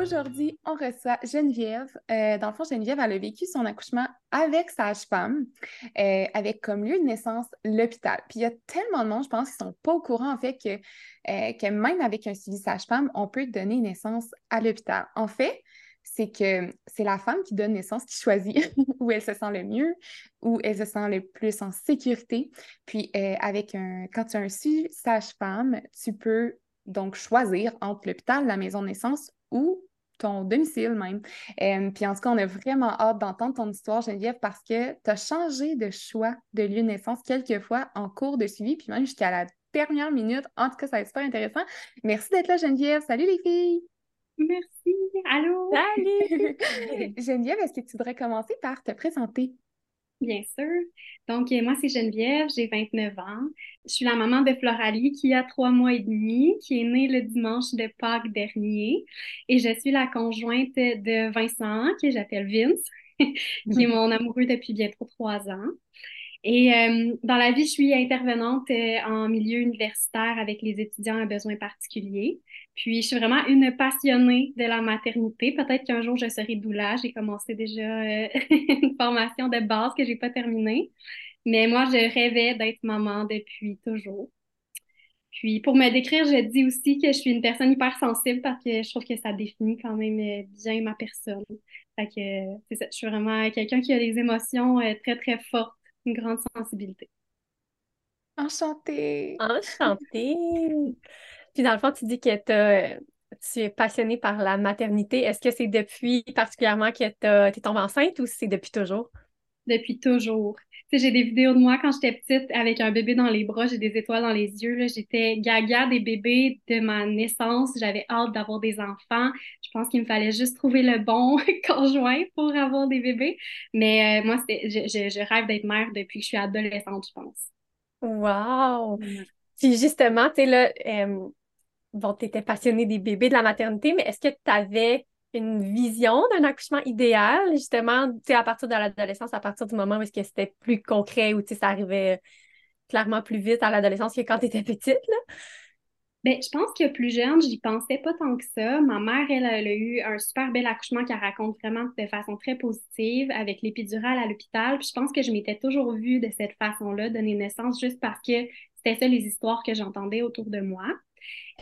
Aujourd'hui, on reçoit Geneviève. Euh, dans le fond, Geneviève, a vécu son accouchement avec sage-femme, euh, avec comme lieu de naissance l'hôpital. Puis il y a tellement de monde, je pense, qui sont pas au courant, en fait, que, euh, que même avec un suivi sage-femme, on peut donner naissance à l'hôpital. En fait, c'est que c'est la femme qui donne naissance qui choisit où elle se sent le mieux, où elle se sent le plus en sécurité. Puis avec un, quand tu as un suivi sage-femme, tu peux donc choisir entre l'hôpital, la maison de naissance ou ton domicile même. Euh, puis en tout cas, on a vraiment hâte d'entendre ton histoire, Geneviève, parce que tu as changé de choix de lieu de naissance quelques fois en cours de suivi, puis même jusqu'à la dernière minute. En tout cas, ça va être super intéressant. Merci d'être là, Geneviève. Salut les filles! Merci. Allô? Salut! Geneviève, est-ce que tu voudrais commencer par te présenter? Bien sûr. Donc, euh, moi, c'est Geneviève, j'ai 29 ans. Je suis la maman de Floralie qui a trois mois et demi, qui est née le dimanche de Pâques dernier. Et je suis la conjointe de Vincent, que j'appelle Vince, qui est mon amoureux depuis bientôt trois ans. Et euh, dans la vie, je suis intervenante euh, en milieu universitaire avec les étudiants à besoins particuliers. Puis, je suis vraiment une passionnée de la maternité. Peut-être qu'un jour, je serai doula. J'ai commencé déjà euh, une formation de base que j'ai pas terminée. Mais moi, je rêvais d'être maman depuis toujours. Puis, pour me décrire, je dis aussi que je suis une personne hyper sensible parce que je trouve que ça définit quand même bien ma personne. Je suis vraiment quelqu'un qui a des émotions très, très fortes une grande sensibilité. Enchantée. Enchantée. Puis dans le fond, tu dis que tu es passionnée par la maternité. Est-ce que c'est depuis particulièrement que tu es tombée enceinte ou c'est depuis toujours? Depuis toujours. Tu sais, j'ai des vidéos de moi quand j'étais petite avec un bébé dans les bras, j'ai des étoiles dans les yeux. J'étais gaga des bébés de ma naissance. J'avais hâte d'avoir des enfants. Je pense qu'il me fallait juste trouver le bon conjoint pour avoir des bébés. Mais euh, moi, je, je, rêve d'être mère depuis que je suis adolescente, je pense. Wow! Puis justement, tu sais, là, euh, bon, tu étais passionnée des bébés, de la maternité, mais est-ce que tu avais une vision d'un accouchement idéal, justement, tu sais, à partir de l'adolescence, à partir du moment où est-ce que c'était plus concret, où, tu sais, ça arrivait clairement plus vite à l'adolescence que quand tu étais petite, là? Bien, je pense que plus jeune, j'y pensais pas tant que ça. Ma mère, elle, a eu un super bel accouchement qu'elle raconte vraiment de façon très positive avec l'épidurale à l'hôpital. Puis je pense que je m'étais toujours vue de cette façon-là, donner naissance, juste parce que c'était ça les histoires que j'entendais autour de moi.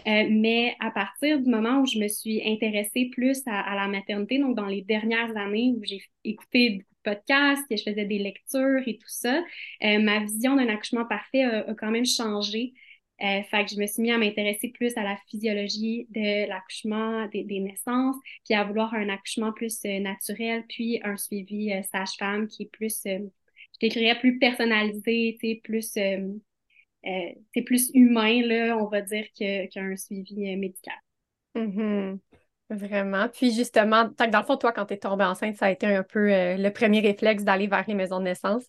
Euh, mais à partir du moment où je me suis intéressée plus à, la maternité, donc dans les dernières années où j'ai écouté beaucoup de podcasts, que je faisais des lectures et tout ça, euh, ma vision d'un accouchement parfait a, quand même changé. Euh, fait que je me suis mis à m'intéresser plus à la physiologie de l'accouchement, des, naissances, puis à vouloir un accouchement plus naturel, puis un suivi sage-femme qui est plus, je décrirais plus personnalisé, plus euh, c'est plus humain, là, on va dire, qu'un suivi euh, médical. Mm-hmm. Vraiment. Puis justement, dans le fond, toi, quand tu es tombée enceinte, ça a été un peu euh, le premier réflexe d'aller vers les maisons de naissance?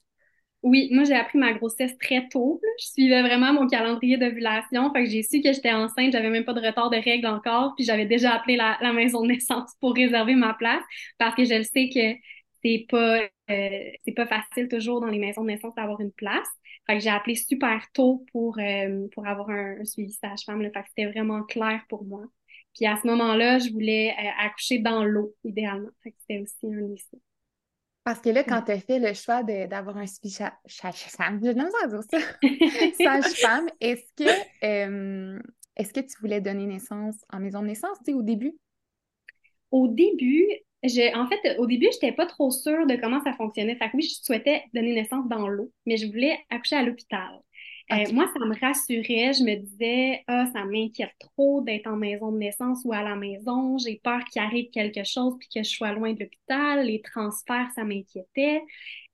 Oui, moi j'ai appris ma grossesse très tôt. Je suivais vraiment mon calendrier d'ovulation. Fait que j'ai su que j'étais enceinte, j'avais même pas de retard de règles encore, puis j'avais déjà appelé la, maison de naissance pour réserver ma place parce que je le sais que c'est pas c'est pas facile toujours dans les maisons de naissance d'avoir une place. Fait que j'ai appelé super tôt pour, euh, pour avoir un, suivi sage-femme. Fait que c'était vraiment clair pour moi. Puis à ce moment-là, je voulais euh, accoucher dans l'eau, idéalement. Fait que c'était aussi un lycée. Parce que là, quand tu as fait le choix d'avoir un suivi sage-femme, je dire ça, sage-femme, est-ce que, euh, est-ce que tu voulais donner naissance en maison de naissance, tu sais, au début? Au début, en fait, au début, je n'étais pas trop sûre de comment ça fonctionnait. Fait que oui, je souhaitais donner naissance dans l'eau, mais je voulais accoucher à l'hôpital. Euh, moi, ça me rassurait. Je me disais, ah, ça m'inquiète trop d'être en maison de naissance ou à la maison. J'ai peur qu'il arrive quelque chose puis que je sois loin de l'hôpital. Les transferts, ça m'inquiétait.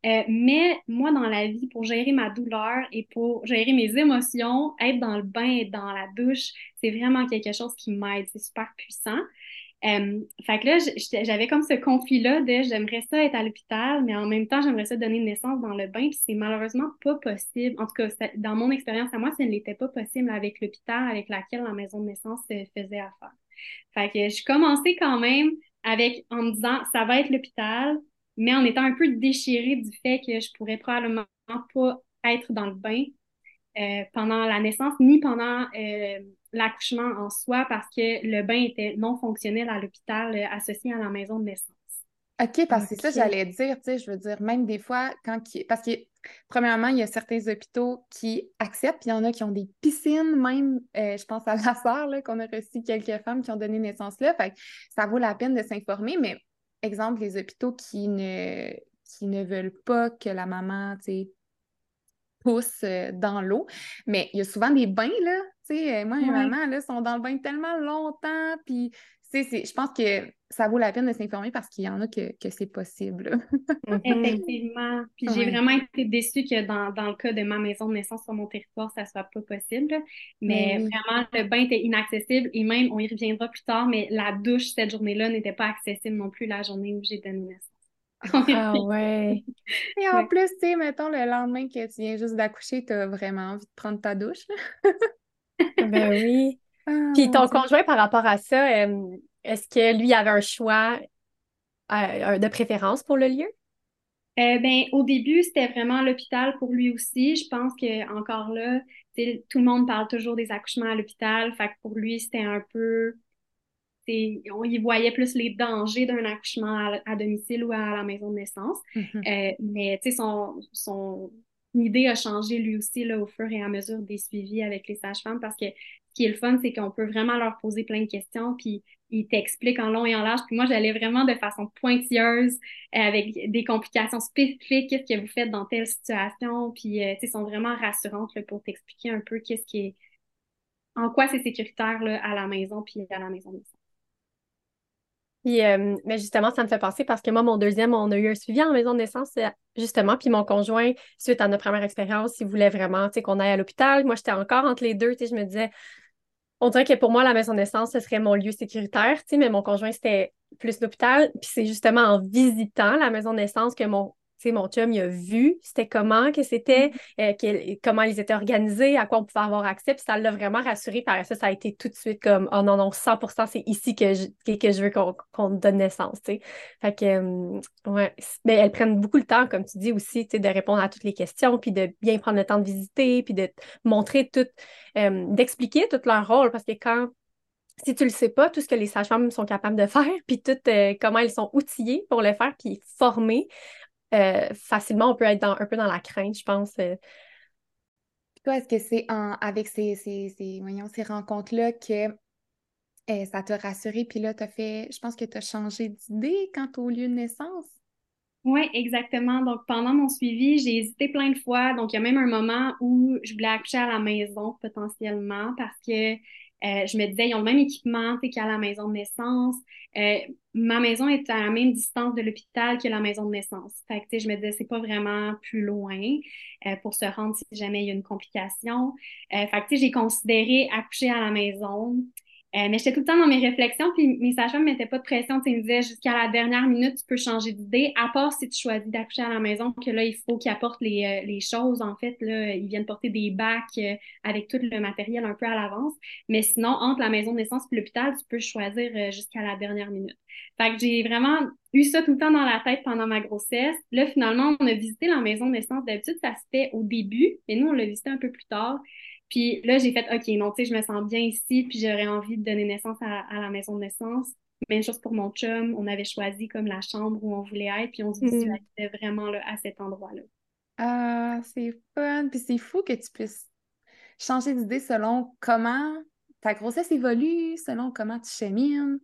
Euh, mais moi, dans la vie, pour gérer ma douleur et pour gérer mes émotions, être dans le bain, être dans la douche, c'est vraiment quelque chose qui m'aide. C'est super puissant. Euh, fait que là, j'avais comme ce conflit-là de j'aimerais ça être à l'hôpital, mais en même temps, j'aimerais ça donner naissance dans le bain, puis c'est malheureusement pas possible. En tout cas, dans mon expérience à moi, ça ne l'était pas possible avec l'hôpital avec laquelle la maison de naissance faisait affaire. Fait que je commençais quand même avec en me disant ça va être l'hôpital, mais en étant un peu déchirée du fait que je pourrais probablement pas être dans le bain euh, pendant la naissance ni pendant euh, l'accouchement en soi parce que le bain était non fonctionnel à l'hôpital euh, associé à la maison de naissance. OK, parce que c'est ça, j'allais dire, tu sais, je veux dire, même des fois, quand parce que, premièrement, il y a certains hôpitaux qui acceptent, puis il y en a qui ont des piscines, même, je pense à la sœur, qu'on a reçu quelques femmes qui ont donné naissance là, fait que ça vaut la peine de s'informer, mais, exemple, les hôpitaux qui ne, qui ne veulent pas que la maman, tu sais, pousse euh, dans l'eau. Mais il y a souvent des bains, là. Tu sais, euh, moi et ma maman, là, sont dans le bain tellement longtemps. Puis, je pense que ça vaut la peine de s'informer parce qu'il y en a que, c'est possible. Mhm. Effectivement. Puis j'ai vraiment été déçue que dans, le cas de ma maison de naissance sur mon territoire, ça ne soit pas possible. Mais ben vraiment, le bain était inaccessible et même, on y reviendra plus tard, mais la douche cette journée-là n'était pas accessible non plus la journée où j'ai donné naissance. Ah ouais. Et en plus, tu sais, mettons, le lendemain que tu viens juste d'accoucher, tu as vraiment envie de prendre ta douche. ben oui. Ah, Puis ton conjoint, par rapport à ça, est-ce que lui avait un choix euh, de préférence pour le lieu? Euh, ben, au début, c'était vraiment l'hôpital pour lui aussi. Je pense que encore là, tout le monde parle toujours des accouchements à l'hôpital. Fait que pour lui, c'était un peu on y voyait plus les dangers d'un accouchement à, domicile ou à la maison de naissance. Mm-hmm. Euh, mais son, son idée a changé lui aussi là, au fur et à mesure des suivis avec les sages-femmes parce que ce qui est le fun, c'est qu'on peut vraiment leur poser plein de questions, puis ils t'expliquent en long et en large. Puis moi, j'allais vraiment de façon pointilleuse euh, avec des complications spécifiques, qu'est-ce que vous faites dans telle situation, puis euh, ils sont vraiment rassurantes pour t'expliquer un peu qu'est-ce qui est, en quoi c'est sécuritaire là, à la maison puis à la maison de naissance. Puis, euh, mais justement, ça me fait penser parce que moi, mon deuxième, on a eu un suivi en maison de naissance, euh, justement. Puis mon conjoint, suite à notre première expérience, il voulait vraiment qu'on aille à l'hôpital. Moi, j'étais encore entre les deux. Je me disais, on dirait que pour moi, la maison de naissance, ce serait mon lieu sécuritaire, mais mon conjoint, c'était plus l'hôpital. Puis c'est justement en visitant la maison de naissance que mon mon chum, il a vu c'était comment que c'était, mm-hmm. euh, comment ils étaient organisés, à quoi on pouvait avoir accès, puis ça l'a vraiment rassuré. Par ça, ça a été tout de suite comme Oh non, non, 100% c'est ici que je, que, je veux qu'on donne naissance. Fait que, euh, ouais. Mais elles prennent beaucoup le temps, comme tu dis aussi, de répondre à toutes les questions, puis de bien prendre le temps de visiter, puis de montrer tout, euh, d'expliquer tout leur rôle, parce que quand si tu le sais pas, tout ce que les sages-femmes sont capables de faire, puis tout comment elles sont outillées pour le faire, puis formées, euh, facilement, on peut être un peu dans la crainte, je pense. Euh. Toi, est-ce que c'est avec ces, ces, ces rencontres-là que euh, ça t'a rassuré, puis là, tu as fait, je pense que tu as changé d'idée quant au lieu de naissance? Oui, exactement. Donc, pendant mon suivi, j'ai hésité plein de fois. Donc, il y a même un moment où je voulais accoucher à la maison potentiellement parce que euh, je me disais, ils ont le même équipement qu'à la maison de naissance. Euh, ma maison est à la même distance de l'hôpital que la maison de naissance. Fait que, je me disais, c'est pas vraiment plus loin euh, pour se rendre si jamais il y a une complication. fait que, j'ai considéré accoucher à la maison. Euh, mais j'étais tout le temps dans mes réflexions, puis mes sages-femmes ne mettaient pas de pression. Ils me disaient jusqu'à la dernière minute, tu peux changer d'idée, à part si tu choisis d'accoucher à la maison, que là, il faut qu'ils apportent les, euh, les, choses. En fait, là, ils viennent porter des bacs euh, avec tout le matériel un peu à l'avance. Mais sinon, entre la maison de naissance et l'hôpital, tu peux choisir jusqu'à la dernière minute. Fait que j'ai vraiment eu ça tout le temps dans la tête pendant ma grossesse. Là, finalement, on a visité la maison de naissance. D'habitude, ça se fait au début, mais nous, on l'a visité un peu plus tard. Puis là, j'ai fait, OK, non, tu sais, je me sens bien ici, puis j'aurais envie de donner naissance à, la maison de naissance. Même chose pour mon chum, on avait choisi comme la chambre où on voulait être, puis on se visualisait mm. vraiment là, à cet endroit-là. Ah, c'est fun. Puis c'est fou que tu puisses changer d'idée selon comment ta grossesse évolue, selon comment tu chemines.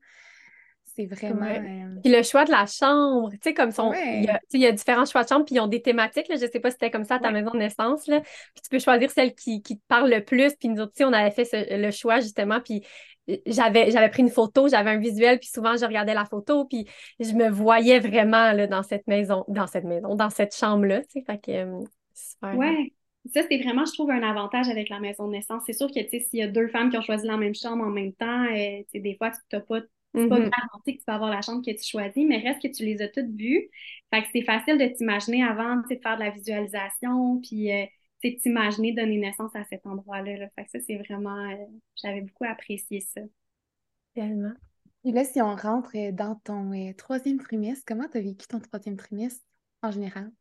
C'est vraiment. Euh, puis le choix de la chambre, tu sais, comme son. Il, y a, différents choix de chambre, puis ils ont des thématiques. Là, je sais pas si c'était comme ça à ta maison de naissance. Là. Puis tu peux choisir celle qui, te parle le plus. Puis nous autres, on avait fait le choix justement. Puis euh, j'avais, j'avais pris une photo, j'avais un visuel, puis souvent je regardais la photo, puis je me voyais vraiment là, dans cette maison, dans cette maison, dans cette chambre-là. Tu sais, fait que, euh, super. Ouais. Ça, c'est vraiment, je trouve, un avantage avec la maison de naissance. C'est sûr que, tu sais, s'il y a deux femmes qui ont choisi la même chambre en même temps, euh, des fois, tu n'as pas C'est pas Mhm. garanti que tu vas avoir la chambre que tu choisis, mais reste que tu les as toutes vues. Fait que c'est facile de t'imaginer avant, de faire de la visualisation, puis euh, tu sais, de t'imaginer donner naissance à cet endroit-là. là. Fait que ça, c'est vraiment... euh, j'avais beaucoup apprécié ça. Tellement. Et là, si on rentre euh, dans ton euh, troisième trimestre, comment tu as vécu ton troisième trimestre en général?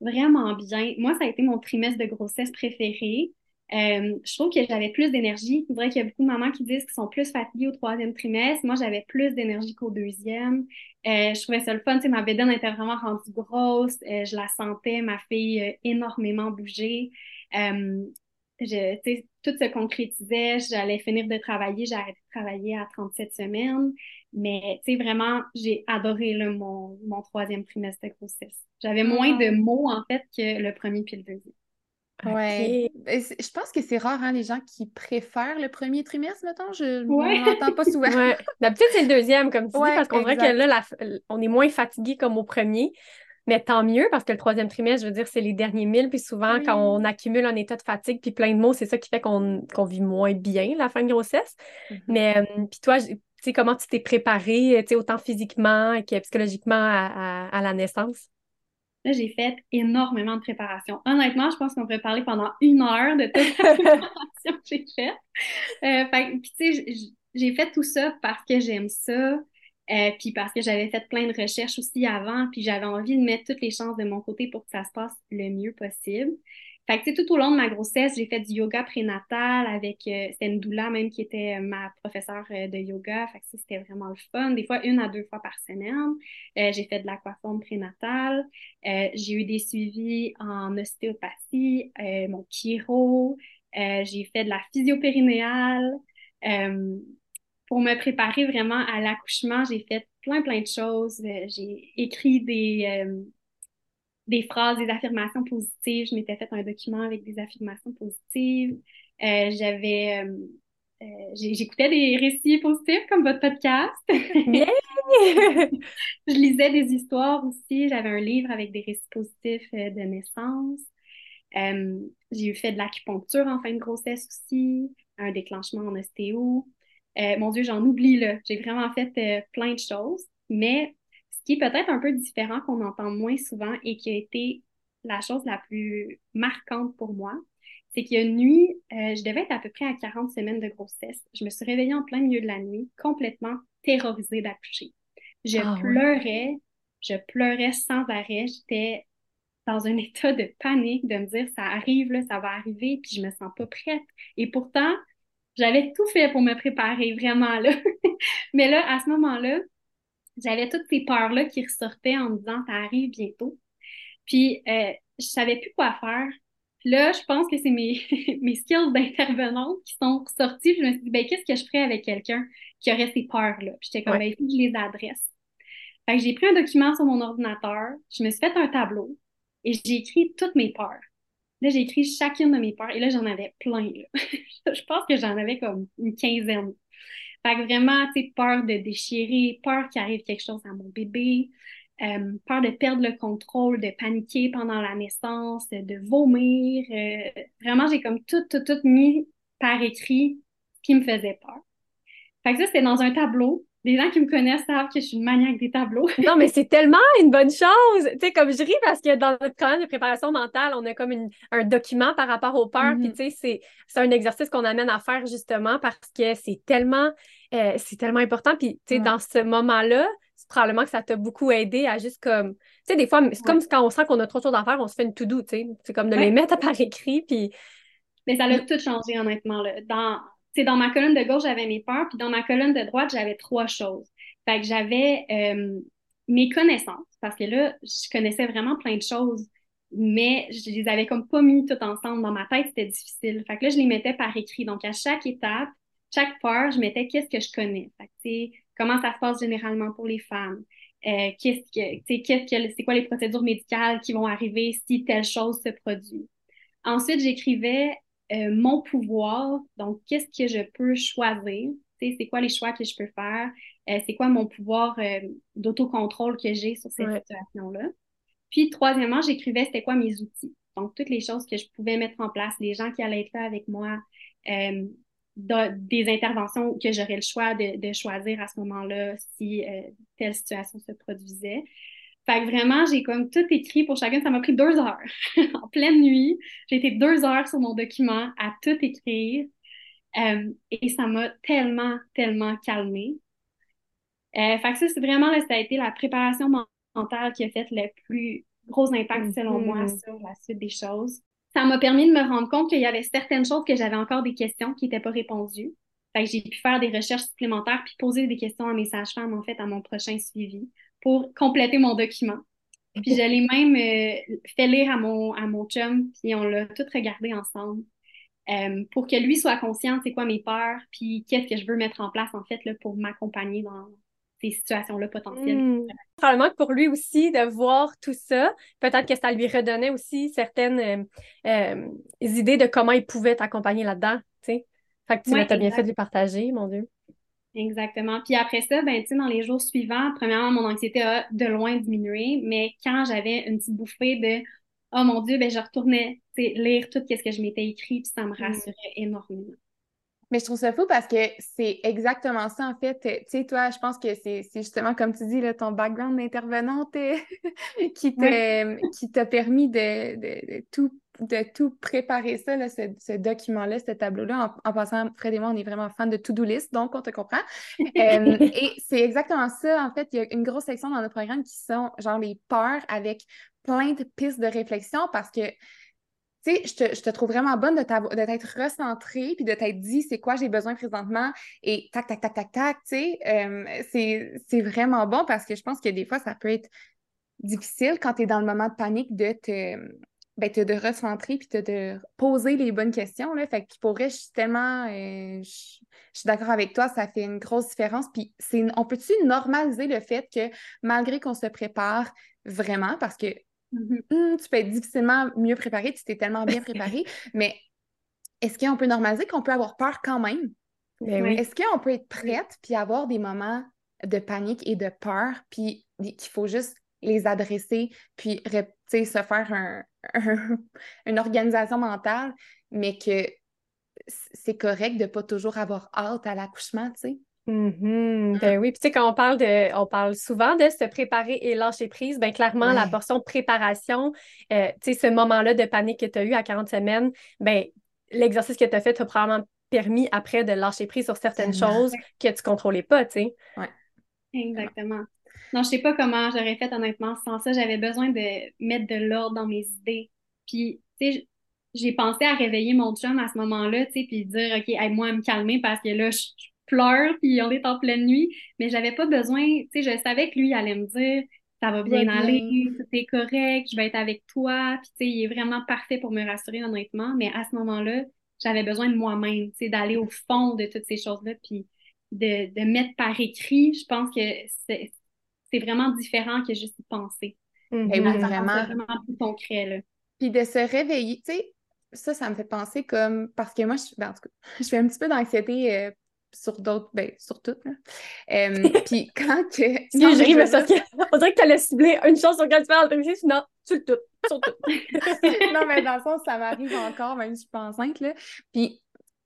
Vraiment bien. Moi, ça a été mon trimestre de grossesse préféré. Euh, je trouve que j'avais plus d'énergie. Je dirais qu'il y a beaucoup de mamans qui disent qu'ils sont plus fatiguées au troisième trimestre. Moi, j'avais plus d'énergie qu'au deuxième. Euh, je trouvais ça le fun. Tu sais, ma bédaine était vraiment rendue grosse. Euh, je la sentais, ma fille, énormément bouger. Je, tu sais, tout se concrétisait. J'allais finir de travailler. J'ai arrêté de travailler à 37 semaines. Mais, tu sais, vraiment, j'ai adoré là, mon, mon troisième trimestre de grossesse. J'avais moins de mots, en fait, que le premier puis le deuxième. Ouais. Je pense que c'est rare, hein, les gens qui préfèrent le premier trimestre, mettons. Je Ouais. on n'entend pas souvent. Ouais. D'habitude, c'est le deuxième, comme tu dis, Ouais, parce qu'on dirait que là, la- on est moins fatigué comme au premier. Mais tant mieux, parce que le troisième trimestre, je veux dire, c'est les derniers mille. Puis souvent, Oui. quand on accumule un état de fatigue puis plein de mots, c'est ça qui fait qu'on vit moins bien la fin de grossesse. Mhm. Mais, puis toi, tu sais, comment tu t'es préparée, tu sais, autant physiquement que psychologiquement à, à- à la naissance? Là, j'ai fait énormément de préparation. Honnêtement, je pense qu'on pourrait parler pendant une heure de toute la préparation que j'ai faite. Euh, fait puis, tu sais, j'ai fait tout ça parce que j'aime ça, euh, puis parce que j'avais fait plein de recherches aussi avant, puis j'avais envie de mettre toutes les chances de mon côté pour que ça se passe le mieux possible. Fait que, tout au long de ma grossesse, j'ai fait du yoga prénatal avec, euh, doula même qui était euh, ma professeure euh, de yoga. Fait que c'était vraiment le fun. Des fois, une à deux fois par semaine. Euh, j'ai fait de l'aquaforme prénatal. Euh, j'ai eu des suivis en ostéopathie, mon chiro. J'ai fait de la physio-périnéale. Pour me préparer vraiment à l'accouchement, j'ai fait plein, plein de choses. J'ai écrit des, des phrases, des affirmations positives. Je m'étais fait un document avec des affirmations positives. Euh, j'avais, euh, euh, j'écoutais des récits positifs comme votre podcast. Je lisais des histoires aussi. J'avais un livre avec des récits positifs de naissance. Euh, j'ai eu fait de l'acupuncture en fin de grossesse aussi, un déclenchement en ostéo. Mon Dieu, j'en oublie là. J'ai vraiment fait plein de choses. Mais qui est peut-être un peu différent qu'on entend moins souvent et qui a été la chose la plus marquante pour moi, c'est qu'il y a une nuit, euh, je devais être à peu près à 40 semaines de grossesse. Je me suis réveillée en plein milieu de la nuit, complètement terrorisée d'accoucher. Je Ah ouais. pleurais, je pleurais sans arrêt. J'étais dans un état de panique, de me dire ça arrive, là, ça va arriver, puis je me sens pas prête. Et pourtant, j'avais tout fait pour me préparer, vraiment, là. Mais là, à ce moment-là, j'avais toutes ces peurs-là qui ressortaient en me disant ça arrive bientôt. Puis, euh, je savais plus quoi faire. Puis là, je pense que c'est mes, mes skills d'intervenante qui sont sortis. Puis je me suis dit, ben, qu'est-ce que je ferais avec quelqu'un qui aurait ces peurs-là? Puis j'étais comme, Ouais. ben, il faut que je les adresse. Fait que j'ai pris un document sur mon ordinateur, je me suis fait un tableau et j'ai écrit toutes mes peurs. Là, j'ai écrit chacune de mes peurs et là, j'en avais plein. là. je pense que j'en avais comme une quinzaine. Fait que vraiment, tu sais, peur de déchirer, peur qu'il arrive quelque chose à mon bébé, euh, peur de perdre le contrôle, de paniquer pendant la naissance, de vomir. euh, vraiment, j'ai comme tout, tout, tout mis par écrit qui me faisait peur. Fait que ça, c'était dans un tableau. Les gens qui me connaissent savent que je suis une maniaque des tableaux. Non, mais c'est tellement une bonne chose. Tu sais, comme je ris parce que dans notre programme de préparation mentale, on a comme une- un document par rapport aux peurs. Puis, Mhm. tu sais, c'est, un exercice qu'on amène à faire justement parce que c'est tellement, euh, c'est tellement important. Puis, tu sais, Ouais. dans ce moment-là, c'est probablement que ça t'a beaucoup aidé à juste comme. Tu sais, des fois, c'est comme quand on sent qu'on a trop de choses à faire, on se fait une to-do, tu sais. C'est comme de les mettre par écrit. Puis, Mais ça l'a tout changé, honnêtement. Là. Dans, sais, dans ma colonne de gauche, j'avais mes peurs, puis dans ma colonne de droite, j'avais trois choses. Fait que j'avais euh, mes connaissances, parce que là, je connaissais vraiment plein de choses, mais je les avais comme pas mis toutes ensemble. Dans ma tête, c'était difficile. Fait que là, je les mettais par écrit. Donc, à chaque étape, chaque peur, je mettais qu'est-ce que je connais. Fait que, comment ça se passe généralement pour les femmes? Euh, qu'est-ce que, tu sais, qu'est-ce que, c'est quoi les procédures médicales qui vont arriver si telle chose se produit? Ensuite, j'écrivais euh, mon pouvoir. Donc, qu'est-ce que je peux choisir? C'est quoi les choix que je peux faire? Euh, c'est quoi mon pouvoir euh, d'autocontrôle que j'ai sur cette Ouais. situation-là? Puis, troisièmement, j'écrivais c'était quoi mes outils. Donc, toutes les choses que je pouvais mettre en place, les gens qui allaient être là avec moi, des interventions que j'aurais le choix de, choisir à ce moment-là si telle situation se produisait. Fait que vraiment, j'ai comme tout écrit pour chacun. Ça m'a pris deux heures. en pleine nuit, j'ai été deux heures sur mon document à tout écrire. Euh, et ça m'a tellement, tellement calmée. Euh, fait que ça, c'est vraiment, là, ça a été la préparation mentale qui a fait le plus gros impact, selon moi, mm-hmm. sur la suite des choses. Ça m'a permis de me rendre compte qu'il y avait certaines choses que j'avais encore des questions qui n'étaient pas répondues. Fait que j'ai pu faire des recherches supplémentaires puis poser des questions à mes sages-femmes, en fait, à mon prochain suivi pour compléter mon document. Puis je l'ai même euh, fait lire à mon, à mon chum, puis on l'a tout regardé ensemble euh, pour que lui soit conscient c'est quoi mes peurs, puis qu'est-ce que je veux mettre en place, en fait, là, pour m'accompagner dans ces situations-là potentielles. Hmm. Probablement que pour lui aussi, de voir tout ça, peut-être que ça lui redonnait aussi certaines euh, idées de comment il pouvait t'accompagner là-dedans, tu sais. Fait que tu as bien fait de lui partager, mon Dieu. Exactement. Puis après ça, ben, tu sais, dans les jours suivants, premièrement, mon anxiété a de loin diminué, mais quand j'avais une petite bouffée de Oh mon Dieu, ben, je retournais lire tout ce que je m'étais écrit, puis ça me mm. rassurait énormément. Mais je trouve ça fou parce que c'est exactement ça, en fait. Tu sais, toi, je pense que c'est justement, comme tu dis, là, ton background d'intervenante qui t'a permis de, de, tout de tout préparer ça, là, ce, document-là, ce tableau-là. En, passant, Fred et moi, on est vraiment fans de to-do list, donc on te comprend. Euh, et c'est exactement ça. En fait, il y a une grosse section dans notre programme qui sont genre les peurs avec plein de pistes de réflexion parce que tu sais, je te, je te, trouve vraiment bonne de t'être recentrée puis de t'être dit c'est quoi j'ai besoin présentement et tac, tac, tac, tac, tac, tu sais. Euh, c'est vraiment bon parce que je pense que des fois, ça peut être difficile quand tu es dans le moment de panique de te, ben, de recentrer puis de poser les bonnes questions. Là. Fait que pour vrai, je suis tellement. Euh, je, suis d'accord avec toi, ça fait une grosse différence. Puis on peut-tu normaliser le fait que malgré qu'on se prépare vraiment, parce que mm-hmm. hmm, tu peux être difficilement mieux préparé, tu t'es tellement bien préparé, mais est-ce qu'on peut normaliser qu'on peut avoir peur quand même? Ben est-ce qu'on peut être prête puis avoir des moments de panique et de peur, puis qu'il faut juste les adresser, puis se faire un, une organisation mentale, mais que c'est correct de ne pas toujours avoir hâte à l'accouchement, tu sais. Mm-hmm. Ben oui, puis tu sais, quand on parle de, on parle souvent de se préparer et lâcher prise, ben clairement, la portion de préparation, euh, tu sais, ce moment-là de panique que tu as eu à 40 semaines, ben l'exercice que tu as fait t'a probablement permis après de lâcher prise sur certaines choses que tu contrôlais pas, tu sais. Ouais. Exactement. Non, je sais pas comment j'aurais fait honnêtement sans ça. J'avais besoin de mettre de l'ordre dans mes idées. Puis, tu sais, j'ai pensé à réveiller mon chum à ce moment-là, tu sais, puis dire, OK, aide-moi à me calmer parce que là, je, pleure, puis on est en pleine nuit. Mais j'avais pas besoin, tu sais, je savais que lui il allait me dire, ça va bien aller, tout est correct, je vais être avec toi. Puis, tu sais, il est vraiment parfait pour me rassurer, honnêtement. Mais à ce moment-là, j'avais besoin de moi-même, tu sais, d'aller au fond de toutes ces choses-là, puis de, de mettre par écrit. Je pense que c'est c'est vraiment différent que juste penser. Mm oui, vraiment. vraiment plus concret, là. Puis de se réveiller, tu sais, ça, ça me fait penser comme, parce que moi, je, ben, en tout cas, je fais un petit peu d'anxiété euh, sur d'autres, ben, sur toutes, là. Euh, puis quand que... non, je ris, mais ça, on dirait que tu allais cibler une chose sur laquelle tu parles, non, sur le tout, sur tout. non, mais dans le sens, ça m'arrive encore, même si je suis pas enceinte, là. Puis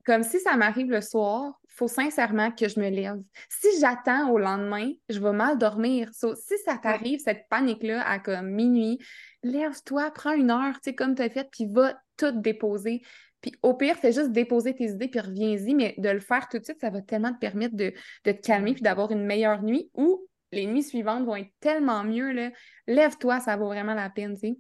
comme si ça m'arrive le soir, faut sincèrement que je me lève. Si j'attends au lendemain, je vais mal dormir. si ça t'arrive, cette panique-là, à comme minuit, lève-toi, prends une heure, tu sais, comme tu as fait, puis va tout déposer. Puis au pire, fais juste déposer tes idées, puis reviens-y, mais de le faire tout de suite, ça va tellement te permettre de, de te calmer, puis d'avoir une meilleure nuit, ou les nuits suivantes vont être tellement mieux. Lève-toi, ça vaut vraiment la peine, tu sais.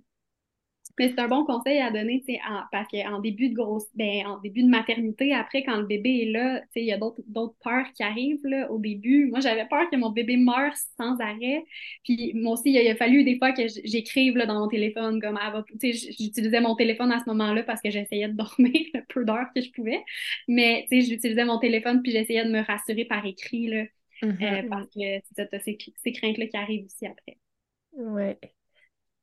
Mais c'est un bon conseil à donner, parce qu'en début de grosse, ben, en début de maternité, après, quand le bébé est là, tu sais, il y a d'autres peurs qui arrivent, là, au début. Moi, j'avais peur que mon bébé meure sans arrêt. Puis, moi aussi, il a, fallu des fois que j'écrive, là, dans mon téléphone, comme, tu sais, j'utilisais mon téléphone à ce moment-là parce que j'essayais de dormir le peu d'heures que je pouvais. Mais, tu sais, j'utilisais mon téléphone puis j'essayais de me rassurer par écrit, là, mm-hmm. euh, parce que, c'est ces, ces craintes-là qui arrivent aussi après. Ouais.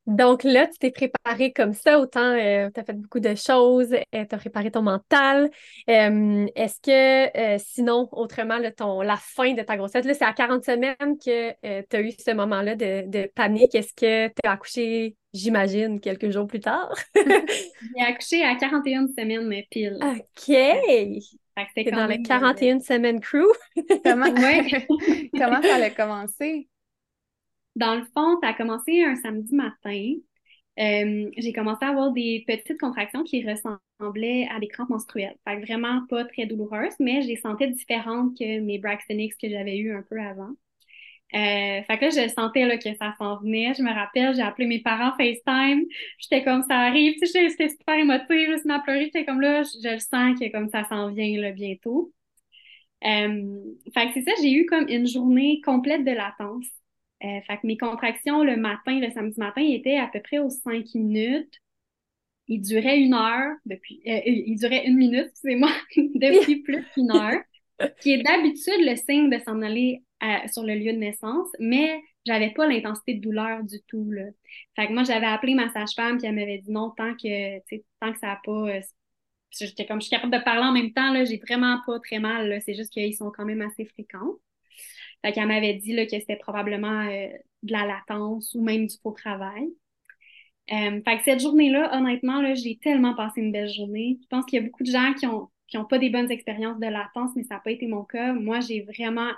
Donc là, tu t'es préparé comme ça, autant euh, tu as fait beaucoup de choses, euh, tu as préparé ton mental. Euh, est-ce que sinon, autrement, ton, la fin de ta grossesse, là, c'est à 40 semaines que tu as eu ce moment-là de, panique. Est-ce que tu as accouché j'imagine, quelques jours plus tard? j'ai accouché à 41 semaines, mais pile. OK! Fait dans le 41 semaines crew. Comment, Comment ça a commencé? Dans le fond, ça a commencé un samedi matin. Euh, j'ai commencé à avoir des petites contractions qui ressemblaient à des crampes menstruelles. Fait vraiment pas très douloureuses, mais je les sentais différentes que mes Braxtonix que j'avais eu un peu avant. Euh, fait que là, je sentais là, que ça s'en venait. Je me rappelle, j'ai appelé mes parents FaceTime. J'étais comme ça arrive. Tu sais, j'étais super émotive. Je suis pleurer. J'étais comme là, je, le sens que comme ça s'en vient bientôt. Euh, fait que c'est ça, j'ai eu comme une journée complète de latence. Euh, fait que mes contractions le matin, le samedi matin, étaient à peu près aux cinq minutes. Ils duraient une heure depuis. Euh, ils duraient une minute, excusez-moi, depuis plus qu'une heure. Qui est d'habitude le signe de s'en aller sur le lieu de naissance, mais j'avais pas l'intensité de douleur du tout. Là. Fait que moi, j'avais appelé ma sage-femme, puis elle m'avait dit non, tant que, tant que ça n'a pas. Euh, j'étais comme je suis capable de parler en même temps, là, j'ai vraiment pas très mal. C'est juste qu'ils sont quand même assez fréquents. Fait qu'elle m'avait dit là, que c'était probablement euh, de la latence ou même du faux travail. Euh, fait que cette journée-là, honnêtement, là, j'ai tellement passé une belle journée. Je pense qu'il y a beaucoup de gens qui ont, qui pas des bonnes expériences de latence, mais ça n'a pas été mon cas. Moi, j'ai vraiment.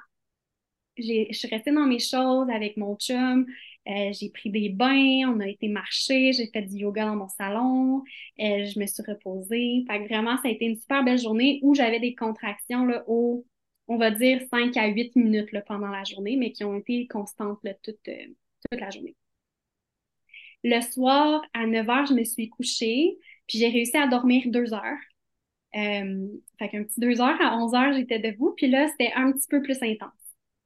Je suis restée dans mes choses avec mon chum. Euh, j'ai pris des bains, on a été marcher, j'ai fait du yoga dans mon salon, je me suis reposée. Fait que vraiment, ça a été une super belle journée où j'avais des contractions là, au on va dire 5 à 8 minutes là, pendant la journée, mais qui ont été constantes toute, euh, toute la journée. Le soir, à 9 heures, je me suis couchée, puis j'ai réussi à dormir deux heures. Euh, fait qu'un petit deux heures, à 11 heures, j'étais debout, puis là, c'était un petit peu plus intense.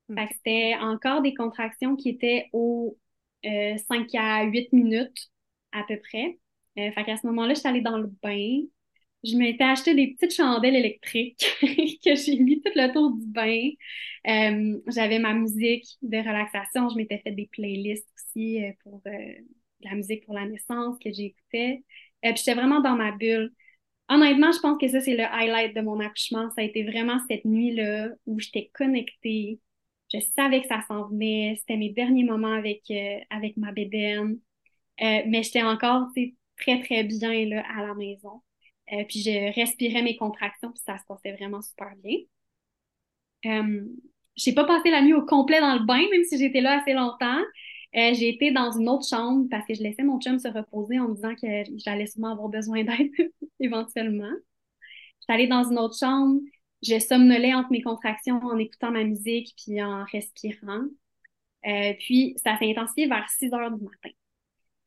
Hmm. Fait que c'était encore des contractions qui étaient aux 5 euh, à 8 minutes à peu près. Euh, fait qu'à ce moment-là, je suis allée dans le bain je m'étais acheté des petites chandelles électriques que j'ai mis tout le tour du bain. Euh, j'avais ma musique de relaxation. Je m'étais fait des playlists aussi euh, pour euh, la musique pour la naissance que j'écoutais. puis j'étais vraiment dans ma bulle. Honnêtement, je pense que ça, c'est le highlight de mon accouchement. Ça a été vraiment cette nuit-là où j'étais connectée. Je savais que ça s'en venait. C'était mes derniers moments avec, avec ma bédaine. mais j'étais encore très, très bien là, à la maison. Euh, puis je respirais mes contractions, puis ça se passait vraiment super bien. Euh, j'ai pas passé la nuit au complet dans le bain, même si j'étais là assez longtemps. Euh, j'ai été dans une autre chambre parce que je laissais mon chum se reposer en me disant que j'allais sûrement avoir besoin d'aide éventuellement. J'étais allée dans une autre chambre, je somnolais entre mes contractions en écoutant ma musique puis en respirant. Euh, puis ça s'est intensifié vers 6 heures du matin.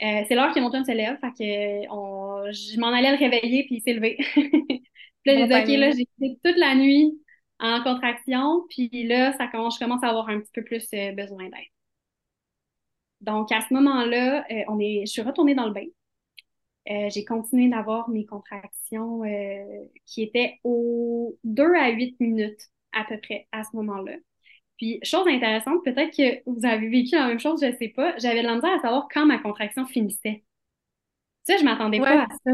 C'est l'heure que mon chum se lève, fait que on, je m'en allais le réveiller, puis il s'est levé. puis là, j'ai dit, OK, là, j'ai été toute la nuit en contraction, puis là, ça commence, je commence à avoir un petit peu plus euh, besoin d'aide. Donc, à ce moment-là, euh, on est, je suis retournée dans le bain. j'ai continué d'avoir mes contractions qui étaient aux 2 à 8 minutes à peu près à ce moment-là. Puis, chose intéressante, peut-être que vous avez vécu la même chose, je ne sais pas. J'avais de la misère à savoir quand ma contraction finissait. Tu sais, je m'attendais pas à ça.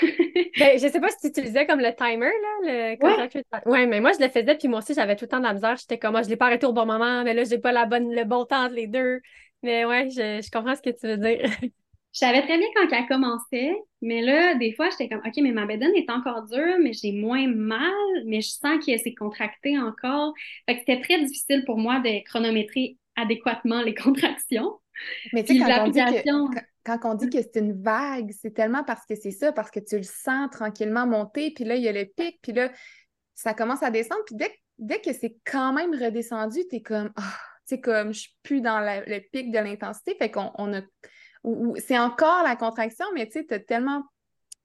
ben, je sais pas si tu utilisais comme le timer, là, le ouais. mais moi, je le faisais, puis moi aussi, j'avais tout le temps de la misère. J'étais comme, moi, ah, je l'ai pas arrêté au bon moment, mais là, j'ai pas la bonne, le bon temps entre les deux. Mais ouais, je, je comprends ce que tu veux dire. Je savais très bien quand elle commençait, mais là, des fois, j'étais comme, OK, mais ma bédaine est encore dure, mais j'ai moins mal, mais je sens qu'elle s'est contractée encore. Fait que c'était très difficile pour moi de chronométrer adéquatement les contractions. Mais tu sais, quand, on dit que, quand on dit que c'est une vague, c'est tellement parce que c'est ça, parce que tu le sens tranquillement monter, puis là, il y a le pic, puis là, ça commence à descendre, puis dès, que c'est quand même redescendu, tu es comme, oh, c'est comme, je suis plus dans le pic de l'intensité, fait qu'on on a c'est encore la contraction, mais tu sais, as tellement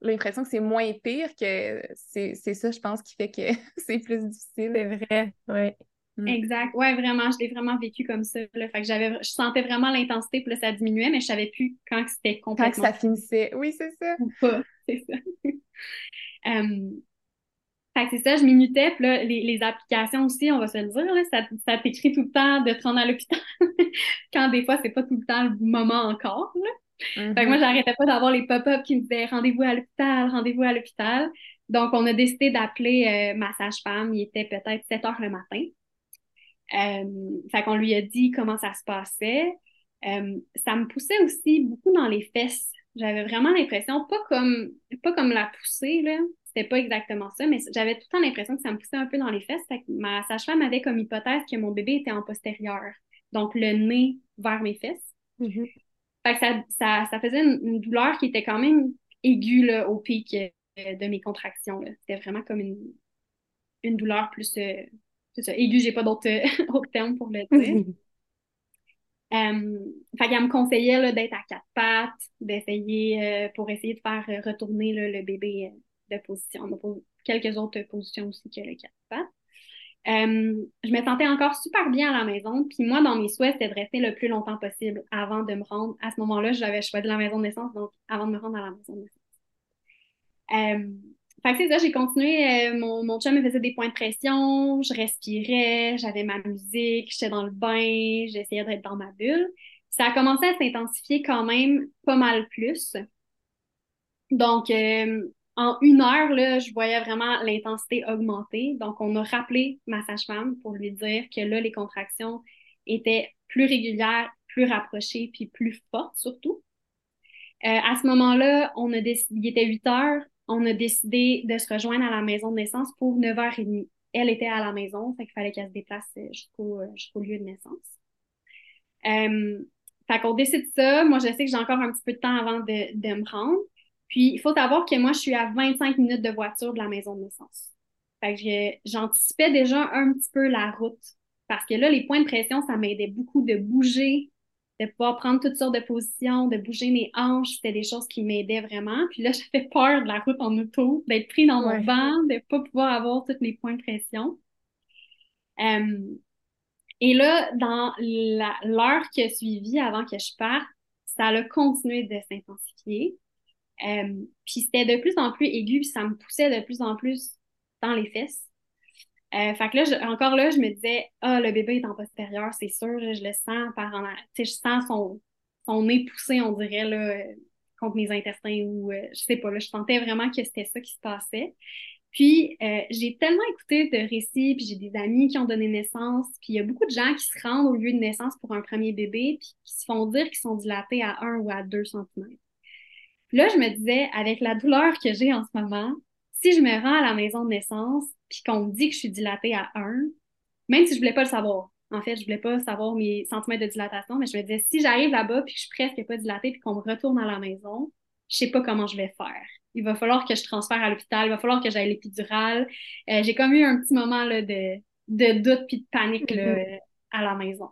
l'impression que c'est moins pire que c'est ça, je pense, qui fait que c'est plus difficile. C'est vrai, oui. Mm. Exact. Ouais, vraiment, je l'ai vraiment vécu comme ça. Fait que j'avais, je sentais vraiment l'intensité, puis là, ça diminuait, mais je savais plus quand c'était complètement. Quand ça finissait. Oui, c'est ça. Ou pas, c'est ça. um, fait que c'est ça, je minutais, puis là, les, les, applications aussi, on va se le dire, là, ça, ça t'écrit tout le temps de te rendre à l'hôpital, quand des fois, c'est pas tout le temps le moment encore, là. Fait que moi, mm-hmm. j'arrêtais pas d'avoir les pop-up qui me disaient rendez-vous à l'hôpital, rendez-vous à l'hôpital. Donc, on a décidé d'appeler euh, ma sage-femme, il était peut-être 7 heures le matin. Euh, fait qu'on lui a dit comment ça se passait. Euh, ça me poussait aussi beaucoup dans les fesses. J'avais vraiment l'impression, pas comme, pas comme la poussée, là, c'était pas exactement ça, mais j'avais tout le temps l'impression que ça me poussait un peu dans les fesses. ma sage-femme avait comme hypothèse que mon bébé était en postérieur, donc le nez vers mes fesses. Mm-hmm. Fait que ça, ça, faisait une, douleur qui était quand même aiguë là, au pic euh, de mes contractions. C'était vraiment comme une, une douleur plus euh, c'est ça, aiguë, j'ai pas d'autres termes pour le dire. Euh, fait qu'elle me conseillait d'être à quatre pattes, d'essayer pour essayer de faire retourner le bébé de position. On a quelques autres positions aussi que le quatre pattes. je me sentais encore super bien à la maison. Puis moi, dans mes souhaits, c'était de rester le plus longtemps possible avant de me rendre. À ce moment-là, j'avais choisi la maison de naissance, donc avant de me rendre à la maison de naissance. Fait que c'est ça, j'ai continué. Euh, mon, mon chum me faisait des points de pression, je respirais, j'avais ma musique, j'étais dans le bain, j'essayais d'être dans ma bulle. Ça a commencé à s'intensifier quand même pas mal plus. Donc, euh, en une heure, là, je voyais vraiment l'intensité augmenter. Donc, on a rappelé ma sage-femme pour lui dire que là, les contractions étaient plus régulières, plus rapprochées, puis plus fortes surtout. Euh, à ce moment-là, on a décidé, il était 8 heures, on a décidé de se rejoindre à la maison de naissance pour 9h30. Elle était à la maison, fait qu'il fallait qu'elle se déplace euh, jusqu'au euh, jusqu'au lieu de naissance. Euh, fait qu'on décide ça. Moi, je sais que j'ai encore un petit peu de temps avant de, de me rendre. Puis, il faut savoir que moi, je suis à 25 minutes de voiture de la maison de naissance. Fait que j'anticipais déjà un petit peu la route. Parce que là, les points de pression, ça m'aidait beaucoup de bouger de pouvoir prendre toutes sortes de positions, de bouger mes hanches, c'était des choses qui m'aidaient vraiment. Puis là, j'avais peur de la route en auto, d'être pris dans mon banc, de ne pas pouvoir avoir tous mes points de pression. Euh, et là, dans l'heure qui a suivi avant que je parte, ça a continué de s'intensifier. Euh, puis c'était de plus en plus aigu, puis ça me poussait de plus en plus dans les fesses. Euh, fait que là, encore là, je me disais, ah, le bébé est en postérieur, c'est sûr, je le sens par en je sens son, son nez poussé, on dirait, là, contre mes intestins ou euh, je sais pas, là, je sentais vraiment que c'était ça qui se passait. Puis, euh, j'ai tellement écouté de récits, puis j'ai des amis qui ont donné naissance, puis il y a beaucoup de gens qui se rendent au lieu de naissance pour un premier bébé, puis qui se font dire qu'ils sont dilatés à 1 ou à 2 cm. Là, je me disais, avec la douleur que j'ai en ce moment, si je me rends à la maison de naissance, puis qu'on me dit que je suis dilatée à 1, même si je voulais pas le savoir. En fait, je voulais pas savoir mes centimètres de dilatation, mais je me disais, si j'arrive là-bas puis que je suis presque pas dilatée puis qu'on me retourne à la maison, je sais pas comment je vais faire. Il va falloir que je transfère à l'hôpital, il va falloir que j'aille l'épidurale. Euh, j'ai comme eu un petit moment là, de, de doute puis de panique mm-hmm. à la maison.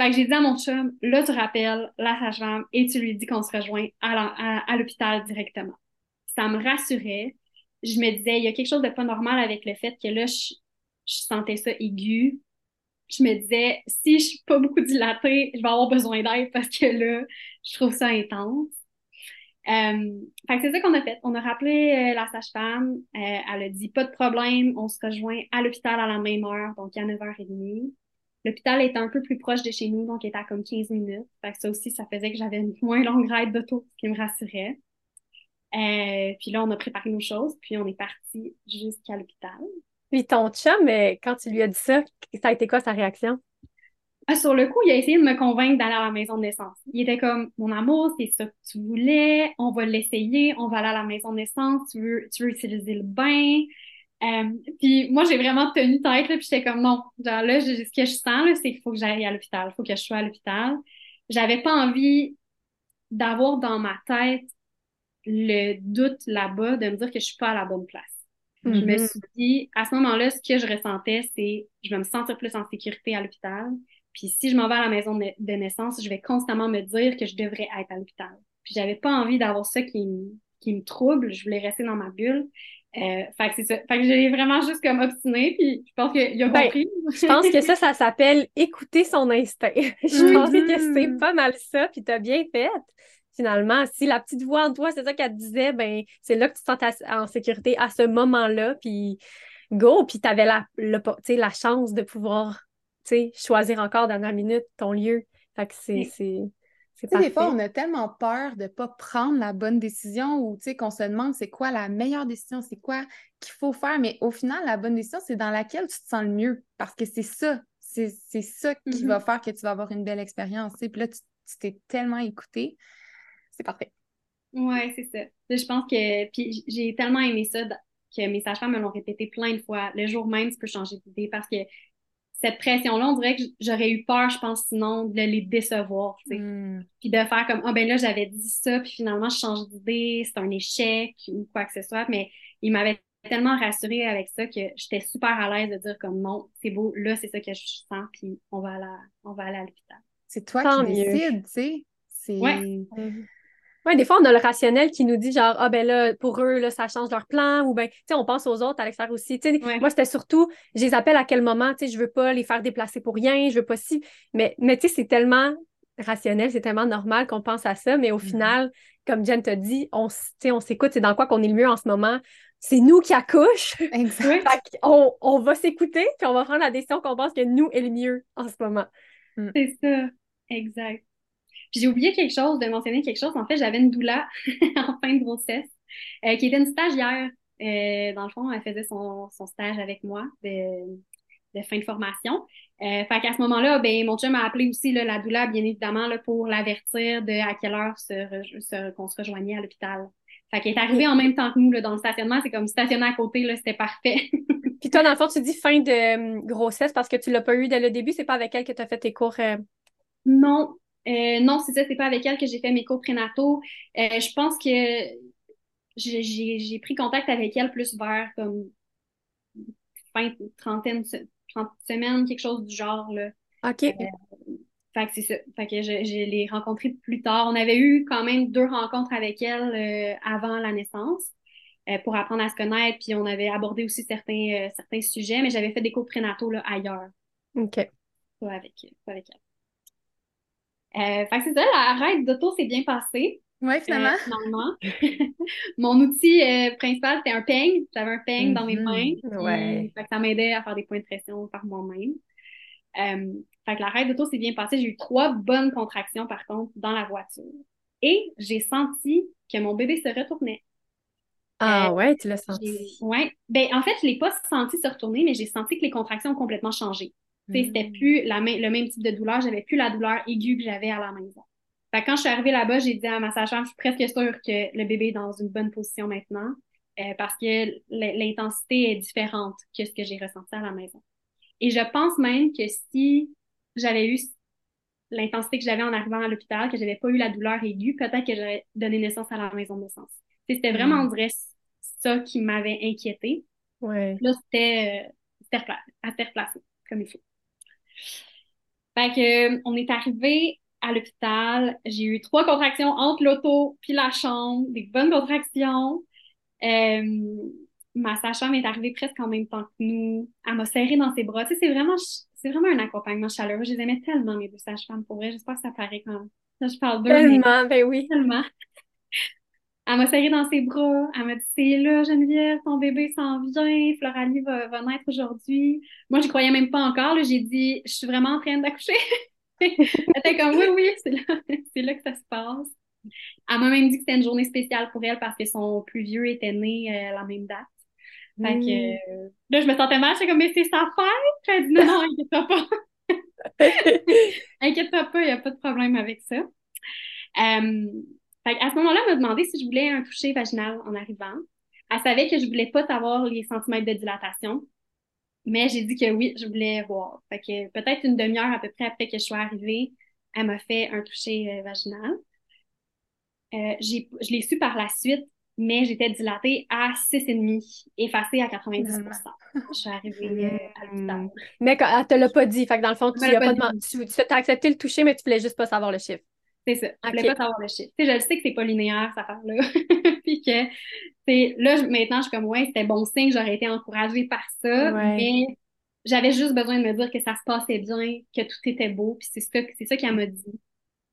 Fait que j'ai dit à mon chum, là, tu rappelles la sage-femme et tu lui dis qu'on se rejoint à l'hôpital directement. Ça me rassurait je me disais, il y a quelque chose de pas normal avec le fait que là, je, sentais ça aigu. Je me disais, si je suis pas beaucoup dilatée, je vais avoir besoin d'aide parce que là, je trouve ça intense. Euh, fait que c'est ça qu'on a fait. On a rappelé euh, la sage-femme. Euh, elle a dit pas de problème, on se rejoint à l'hôpital à la même heure, donc à 9h30. L'hôpital est un peu plus proche de chez nous, donc il était à comme 15 minutes. Fait que ça aussi, ça faisait que j'avais une moins longue ride d'auto, ce qui me rassurait. Euh, puis là, on a préparé nos choses, puis on est parti jusqu'à l'hôpital. Puis ton chum, euh, quand tu lui as dit ça, ça a été quoi sa réaction? Ah, sur le coup, il a essayé de me convaincre d'aller à la maison de naissance. Il était comme, mon amour, c'est ça que tu voulais, on va l'essayer, on va aller à la maison de naissance, tu veux, tu veux utiliser le bain. Euh, puis moi, j'ai vraiment tenu tête, là, puis j'étais comme, non, genre là, ce que je sens, c'est qu'il faut que j'aille à l'hôpital, il faut que je sois à l'hôpital. J'avais pas envie d'avoir dans ma tête le doute là-bas de me dire que je suis pas à la bonne place. Je me mm-hmm. suis dit, à ce moment-là, ce que je ressentais, c'est je vais me sentir plus en sécurité à l'hôpital. Puis si je m'en vais à la maison de naissance, je vais constamment me dire que je devrais être à l'hôpital. Puis j'avais pas envie d'avoir ça qui me, qui me trouble. Je voulais rester dans ma bulle. Euh, fait que c'est ça. Fait que j'ai vraiment juste comme obstinée, puis je pense qu'il a ben, compris. je pense que ça, ça s'appelle écouter son instinct. je pense que c'est pas mal ça, puis t'as bien fait finalement, si la petite voix en toi, c'est ça qu'elle te disait, ben c'est là que tu te sens en sécurité à ce moment-là, puis go, puis tu avais la, la chance de pouvoir choisir encore dans la minute ton lieu. Fait que c'est. c'est des fois, on a tellement peur de ne pas prendre la bonne décision ou qu'on se demande c'est quoi la meilleure décision, c'est quoi qu'il faut faire. Mais au final, la bonne décision, c'est dans laquelle tu te sens le mieux parce que c'est ça. C'est ça qui mm-hmm. va faire que tu vas avoir une belle expérience. Puis là, tu t'es tellement écouté. C'est parfait. Oui, c'est ça. Je pense que. Puis j'ai tellement aimé ça que mes sages-femmes me l'ont répété plein de fois. Le jour même, tu peux changer d'idée parce que cette pression-là, on dirait que j'aurais eu peur, je pense, sinon, de les décevoir, tu sais. Hmm. Puis de faire comme, ah oh, ben là, j'avais dit ça, puis finalement, je change d'idée, c'est un échec ou quoi que ce soit. Mais il m'avait tellement rassurée avec ça que j'étais super à l'aise de dire comme, non, c'est beau, là, c'est ça que je sens, puis on va aller à, on va aller à l'hôpital. C'est toi qui décides, tu sais. C'est... Ouais. Mhm. Oui, des fois, on a le rationnel qui nous dit genre, ah ben là, pour eux, là, ça change leur plan, ou ben, tu sais, on pense aux autres à l'extérieur aussi. Tu sais, moi, c'était surtout, je les appelle à quel moment, tu sais, je veux pas les faire déplacer pour rien, je veux pas si. Mais, mais tu sais, c'est tellement rationnel, c'est tellement normal qu'on pense à ça, mais au mm-hmm. final, comme Jen t'a dit, on, on s'écoute, c'est dans quoi qu'on est le mieux en ce moment. C'est nous qui accouchent. Exact. on, on va s'écouter, puis on va prendre la décision qu'on pense que nous est le mieux en ce moment. Mm. C'est ça. Exact j'ai oublié quelque chose, de mentionner quelque chose. En fait, j'avais une doula en fin de grossesse euh, qui était une stagiaire. Euh, dans le fond, elle faisait son, stage avec moi de, fin de formation. Euh, fait qu'à ce moment-là, ben, mon chum m'a appelé aussi là, la doula, bien évidemment, là, pour l'avertir de à quelle heure se, qu'on se rejoignait à l'hôpital. Fait qu'elle est arrivée en même temps que nous là, dans le stationnement. C'est comme stationner à côté, là, c'était parfait. Puis toi, dans le fond, tu dis fin de grossesse parce que tu l'as pas eu dès le début. C'est pas avec elle que tu as fait tes cours? Non, euh, non, c'est ça, c'est pas avec elle que j'ai fait mes cours prénataux. Euh, je pense que j'ai pris contact avec elle plus vers comme fin trentaine, trente semaines, quelque chose du genre. Là. OK. Euh, fait que c'est ça. Fait que je, je l'ai rencontrée plus tard. On avait eu quand même deux rencontres avec elle avant la naissance pour apprendre à se connaître. Puis on avait abordé aussi certains, certains sujets, mais j'avais fait des cours prénataux là, ailleurs. OK. Pas avec, pas avec elle. Euh, fait que c'est ça, la ride d'auto s'est bien passée. Oui, finalement. Euh, Mon outil euh, principal, c'était un peigne. J'avais un peigne dans mes mhm. mains. Ouais. Fait que ça m'aidait à faire des points de pression par moi-même. Euh, fait que la ride d'auto s'est bien passée. J'ai eu trois bonnes contractions, par contre, dans la voiture. Et j'ai senti que mon bébé se retournait. Ah ouais, tu l'as senti. Oui. Ben, en fait, je ne l'ai pas senti se retourner, mais j'ai senti que les contractions ont complètement changé. C'était mm. plus la le même type de douleur, j'avais plus la douleur aiguë que j'avais à la maison. Fait quand je suis arrivée là-bas, j'ai dit à ma sage-femme, je suis presque sûre que le bébé est dans une bonne position maintenant euh, parce que l'intensité est différente que ce que j'ai ressenti à la maison. Et je pense même que si j'avais eu l'intensité que j'avais en arrivant à l'hôpital, que j'avais pas eu la douleur aiguë, peut-être que j'aurais donné naissance à la maison de naissance. C'était vraiment, on dirait, ça qui m'avait inquiété. Ouais. Là, c'était euh, à terre placée, comme il faut. Fait que, on est arrivé à l'hôpital. J'ai eu trois contractions entre l'auto puis la chambre, des bonnes contractions. Euh, ma sage-femme est arrivée presque en même temps que nous. Elle m'a serré dans ses bras. Tu sais, c'est vraiment, c'est vraiment un accompagnement chaleureux. Je les aimais tellement, mes deux sages-femmes, pour vrai. J'espère que ça paraît quand je parle d'eux. Tellement, ben oui. Tellement. Elle m'a serré dans ses bras. Elle m'a dit C'est là, Geneviève, ton bébé s'en vient. Floralie va, va naître aujourd'hui. Moi, je croyais même pas encore. J'ai dit Je suis vraiment en train d'accoucher. Elle était comme Oui, oui, c'est là, c'est là que ça se passe. Elle m'a même dit que c'était une journée spéciale pour elle parce que son plus vieux était né euh, à la même date. Fait que là, je me sentais mal. J'étais comme Mais c'est sa fête. Elle dit Non, non, inquiète-toi pas. inquiète-toi pas, il n'y a pas de problème avec ça. Euh, à ce moment-là, elle m'a demandé si je voulais un toucher vaginal en arrivant. Elle savait que je voulais pas savoir les centimètres de dilatation, mais j'ai dit que oui, je voulais voir. Fait que peut-être une demi-heure à peu près après que je sois arrivée, elle m'a fait un toucher euh, vaginal. Euh, je l'ai su par la suite, mais j'étais dilatée à 6,5, effacée à 90 Je suis arrivée euh, à l'hôpital. Mais elle te l'a pas dit. Fait que dans le fond, tu as, pas demandé, tu, as accepté le toucher, mais tu voulais juste pas savoir le chiffre. C'est ça. Je voulais pas savoir le chiffre. je le sais que c'est pas linéaire, cette affaire-là. Puis que, là, maintenant, je suis comme, ouais, c'était bon signe, j'aurais été encouragée par ça. Mais j'avais juste besoin de me dire que ça se passait bien, que tout était beau. Puis c'est ça, c'est ça qu'elle m'a dit.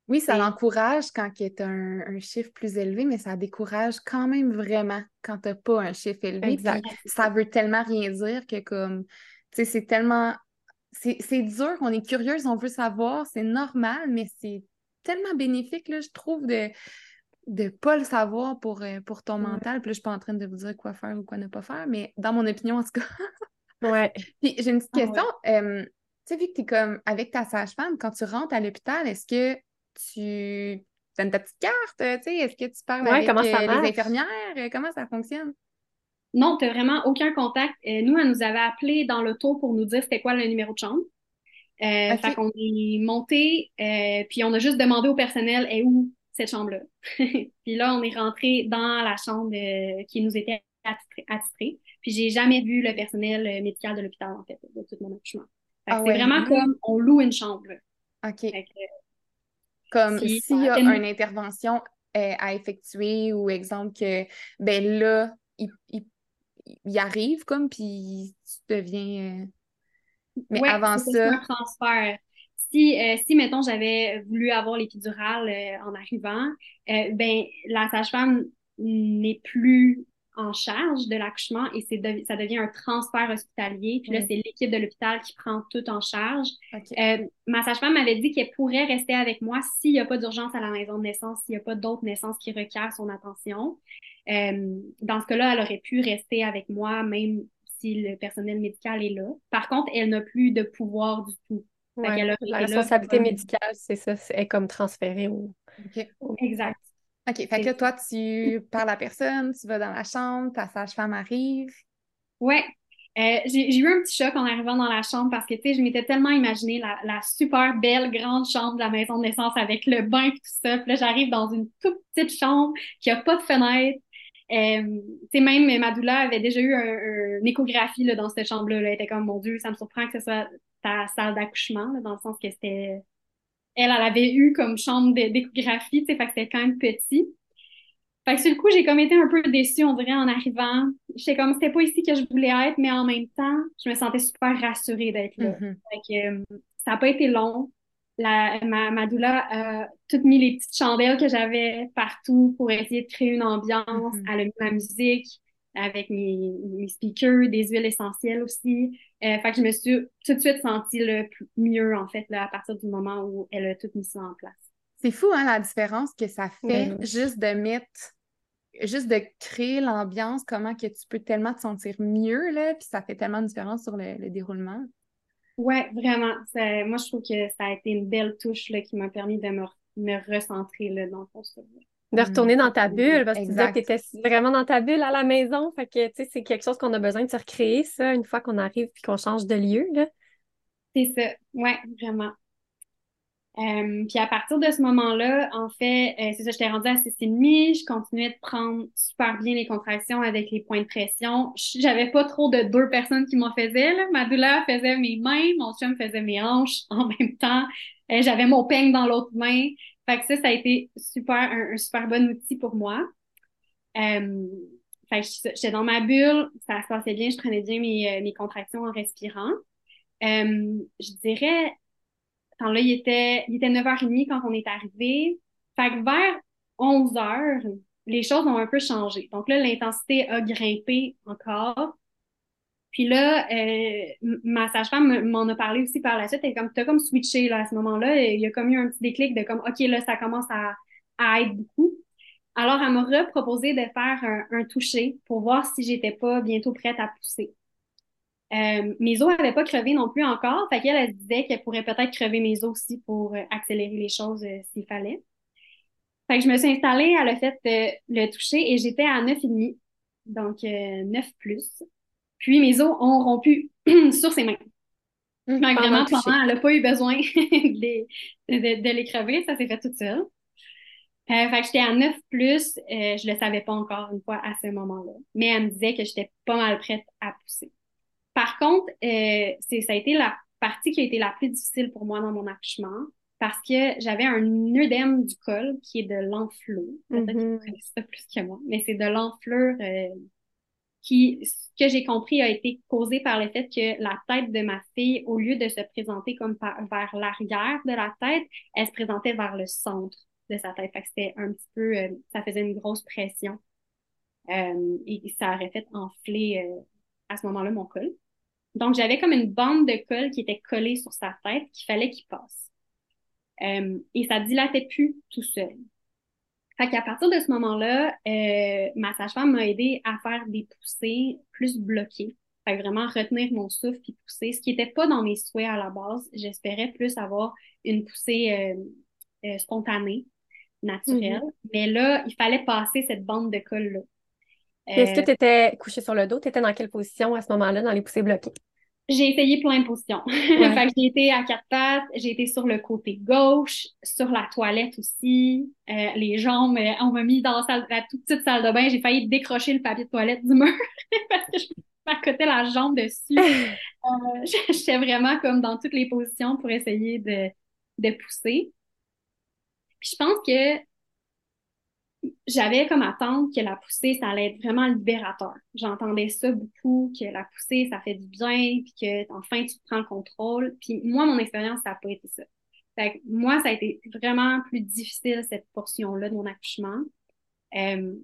Oui, ça l'encourage quand il y a un, chiffre plus élevé, mais ça décourage quand même vraiment quand tu n'as pas un chiffre élevé. Exact. ça veut tellement rien dire que comme, tu sais, c'est tellement... C'est dur, on est curieuse, on veut savoir, c'est normal, mais c'est tellement bénéfique, là, je trouve, de ne pas le savoir pour, euh, pour ton mental. Puis là, je suis pas en train de vous dire quoi faire ou quoi ne pas faire, mais dans mon opinion, en tout cas. ouais. Puis j'ai une petite ah question. tu sais, vu que tu es comme avec ta sage-femme, quand tu rentres à l'hôpital, est-ce que tu donnes ta petite carte? Tu sais, est-ce que tu parles Ouais, avec comment ça euh, les infirmières? Euh, Comment ça fonctionne? Non, tu vraiment aucun contact. Euh, nous, elle nous avait appelé dans l'auto pour nous dire c'était quoi le numéro de chambre. Euh. Fait qu'on est monté, euh, puis on a juste demandé au personnel est où cette chambre-là? puis là, on est rentré dans la chambre euh, qui nous était attitrée. attitrée. Puis j'ai jamais vu le personnel médical de l'hôpital, en fait, de tout mon accouchement. Ah c'est ouais. vraiment comme on loue une chambre. OK. Fait que, Comme s'il y a une intervention à effectuer ou exemple que, ben là, il, il, il arrive comme, puis tu deviens... Mais Ouais, avant ça, c'est un transfert. Si, euh, si, mettons, j'avais voulu avoir l'épidurale euh, en arrivant, euh, ben, la sage-femme n'est plus en charge de l'accouchement et c'est de- ça devient un transfert hospitalier. Puis là, c'est l'équipe de l'hôpital qui prend tout en charge. Euh, ma sage-femme m'avait dit qu'elle pourrait rester avec moi s'il n'y a pas d'urgence à la maison de naissance, s'il n'y a pas d'autres naissances qui requièrent son attention. Euh, dans ce cas-là, elle aurait pu rester avec moi, même si le personnel médical est là. Par contre, elle n'a plus de pouvoir du tout. Ouais. a La là responsabilité médicale, c'est ça, c'est comme transférée au. Exact. OK. Fait que C'est toi, tu parles à personne, tu vas dans la chambre, ta sage-femme arrive. Ouais. Euh, j'ai j'ai eu un petit choc en arrivant dans la chambre parce que, tu sais, je m'étais tellement imaginé la, la super belle grande chambre de la maison de naissance avec le bain et tout ça. Puis là, j'arrive dans une toute petite chambre qui a pas de fenêtre. Euh, même ma doula avait déjà eu un, un- une échographie là, dans cette chambre-là. là. Elle était comme, mon Dieu, ça me surprend que ce soit ta salle d'accouchement, dans le sens que c'était... Elle, elle avait eu comme chambre d'échographie, tu sais, fait que c'était quand même petit. Fait que sur le coup, j'ai comme été un peu déçue, on dirait, en arrivant. J'étais comme, c'était pas ici que je voulais être, mais en même temps, je me sentais super rassurée d'être là. Fait que, euh, ça n'a pas été long. La, ma, ma doula a tout mis les petites chandelles que j'avais partout pour essayer de créer une ambiance. Mhm. Elle a mis ma musique avec mes, mes speakers, des huiles essentielles aussi. Euh, fait que je me suis tout de suite sentie plus- mieux, en fait, là, à partir du moment où elle a tout mis ça en place. C'est fou, hein, la différence que ça fait juste de mettre, juste de créer l'ambiance, comment que tu peux tellement te sentir mieux, là, puis ça fait tellement de différence sur le, le déroulement. Ouais, vraiment. Ça- moi, je trouve que ça a été une belle touche là, qui m'a permis de me, me recentrer là, dans ton souvenir. De retourner dans ta Mm, bulle, parce que tu disais que tu étais vraiment dans ta bulle à la maison. Fait que, tu sais, c'est quelque chose qu'on a besoin de se recréer, ça, une fois qu'on arrive puis qu'on change de lieu, là. C'est ça, ouais, vraiment. Euh, puis à partir de ce moment-là, en fait, euh, c'est ça, j'étais rendue à 6,5, je continuais de prendre super bien les contractions avec les points de pression. J'avais pas trop de deux personnes qui m'en faisaient, là. Ma douleur faisait mes mains, mon chum faisait mes hanches en même temps. Euh, j'avais mon peigne dans l'autre main. Fait que ça, ça a été super, un, super bon outil pour moi. Euh, fait que j'étais dans ma bulle, ça se passait bien, je prenais bien mes, euh, mes contractions en respirant. Je dirais, attends, là, il était, il était 9h30 quand on est arrivé. Fait que vers 11h, les choses ont un peu changé. Donc là, l'intensité a grimpé encore. Puis là, euh, ma sage-femme me- m'en a parlé aussi par la suite. Elle comme, t'as comme switché là, à ce moment-là. Il y a comme eu un petit déclic de comme, OK, là, ça commence à, à être beaucoup. Alors, elle m'a reproposé de faire un, un toucher pour voir si j'étais pas bientôt prête à pousser. Euh, mes os n'avaient pas crevé non plus encore. Fait qu'elle, elle disait qu'elle pourrait peut-être crever mes os aussi pour euh, accélérer les choses euh, s'il fallait. Fait que je me suis installée, elle a fait le toucher et j'étais à 9,5. Donc, euh, 9 plus. Puis mes os ont rompu sur ses mains. Que Pendant vraiment, le pendant, elle n'a pas eu besoin de les, de, de les crever. Ça s'est fait toute seule. Euh, fait que j'étais à 9 plus. Euh, je le savais pas encore une fois à ce moment-là. Mais elle me disait que j'étais pas mal prête à pousser. Par contre, euh, c'est, ça a été la partie qui a été la plus difficile pour moi dans mon accouchement parce que j'avais un œdème du col qui est de l'enflure. Peut-être que Mhm. vous connaissez ça plus que moi, mais c'est de l'enflure euh, qui, ce que j'ai compris, a été causé par le fait que la tête de ma fille, au lieu de se présenter comme par- vers l'arrière de la tête, elle se présentait vers le centre de sa tête. Fait que c'était un petit peu, euh, ça faisait une grosse pression. Euh, et ça aurait fait enfler euh, à ce moment-là mon col. Donc, j'avais comme une bande de colle qui était collée sur sa tête qu'il fallait qu'il passe. Euh, et ça dilatait plus tout seul. Fait qu'à partir de ce moment-là, euh, ma sage-femme m'a aidé à faire des poussées plus bloquées. Fait que vraiment retenir mon souffle puis pousser, ce qui n'était pas dans mes souhaits à la base. J'espérais plus avoir une poussée euh, euh, spontanée, naturelle. Mm-hmm. Mais là, il fallait passer cette bande de colle-là. Est-ce que tu étais couché sur le dos? Tu étais dans quelle position à ce moment-là dans les poussées bloquées? J'ai essayé plein de positions. fait que j'ai été à quatre pattes, j'ai été sur le côté gauche, sur la toilette aussi, euh, les jambes, euh, on m'a mis dans la, salle, la toute petite salle de bain, j'ai failli décrocher le papier de toilette du mur parce que je m'accotais la jambe dessus. euh, J'étais vraiment comme dans toutes les positions pour essayer de, de pousser. Puis je pense que j'avais comme attente que la poussée, ça allait être vraiment libérateur. J'entendais ça beaucoup, que la poussée, ça fait du bien, puis que enfin tu prends le contrôle. Puis moi, mon expérience, ça n'a pas été ça. Fait que moi, ça a été vraiment plus difficile, cette portion-là de mon accouchement. Euh,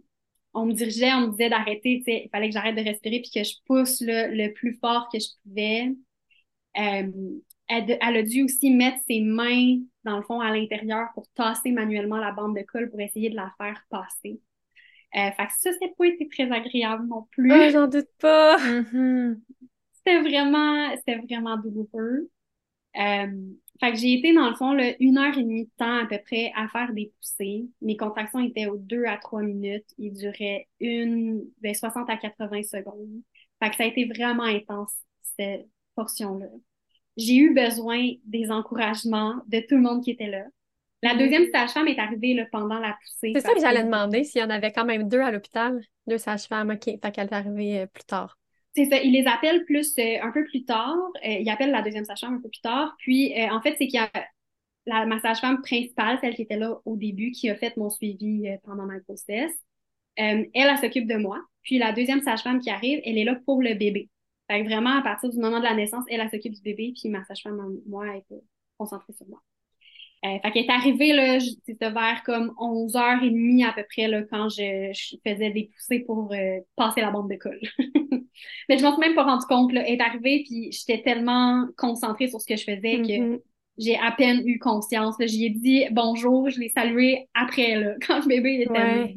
on me dirigeait, on me disait d'arrêter, il fallait que j'arrête de respirer puis que je pousse le plus fort que je pouvais. Euh, elle, a dû aussi mettre ses mains, dans le fond, à l'intérieur pour tasser manuellement la bande de colle pour essayer de la faire passer. Euh, fait que ça, n'a pas été très agréable non plus. Oh, j'en doute pas! Mm-hmm. C'était vraiment, c'était vraiment douloureux. Euh, fait que j'ai été, dans le fond, là, une heure et demie de temps à peu près à faire des poussées. Mes contractions étaient aux deux à trois minutes. Ils duraient une, ben, 60 à 80 secondes. Fait que ça a été vraiment intense, cette portion-là j'ai eu besoin des encouragements de tout le monde qui était là. La deuxième sage-femme est arrivée là, pendant la poussée. C'est ça que j'allais demander, s'il y en avait quand même deux à l'hôpital, deux sages-femmes, OK, fait qu'elle est arrivée euh, plus tard. C'est ça, ils les appellent plus, euh, un peu plus tard. Euh, ils appellent la deuxième sage-femme un peu plus tard. Puis, en fait, c'est qu'il y a la, ma sage-femme principale, celle qui était là au début, qui a fait mon suivi pendant ma grossesse. elle, elle s'occupe de moi. Puis, la deuxième sage-femme qui arrive, elle est là pour le bébé. Fait que vraiment, à partir du moment de la naissance, elle, elle s'occupe du bébé, puis ma sage-femme, moi, elle était concentrée sur moi. Euh, fait qu'elle est arrivée, là, c'était vers comme 11h30 à peu près, là, quand je, faisais des poussées pour euh, passer la bande de colle. Mais je m'en suis même pas rendu compte, là. Elle est arrivée, puis j'étais tellement concentrée sur ce que je faisais que mm-hmm. j'ai à peine eu conscience. J'y ai dit bonjour, je l'ai salué après, là, quand le bébé était ouais.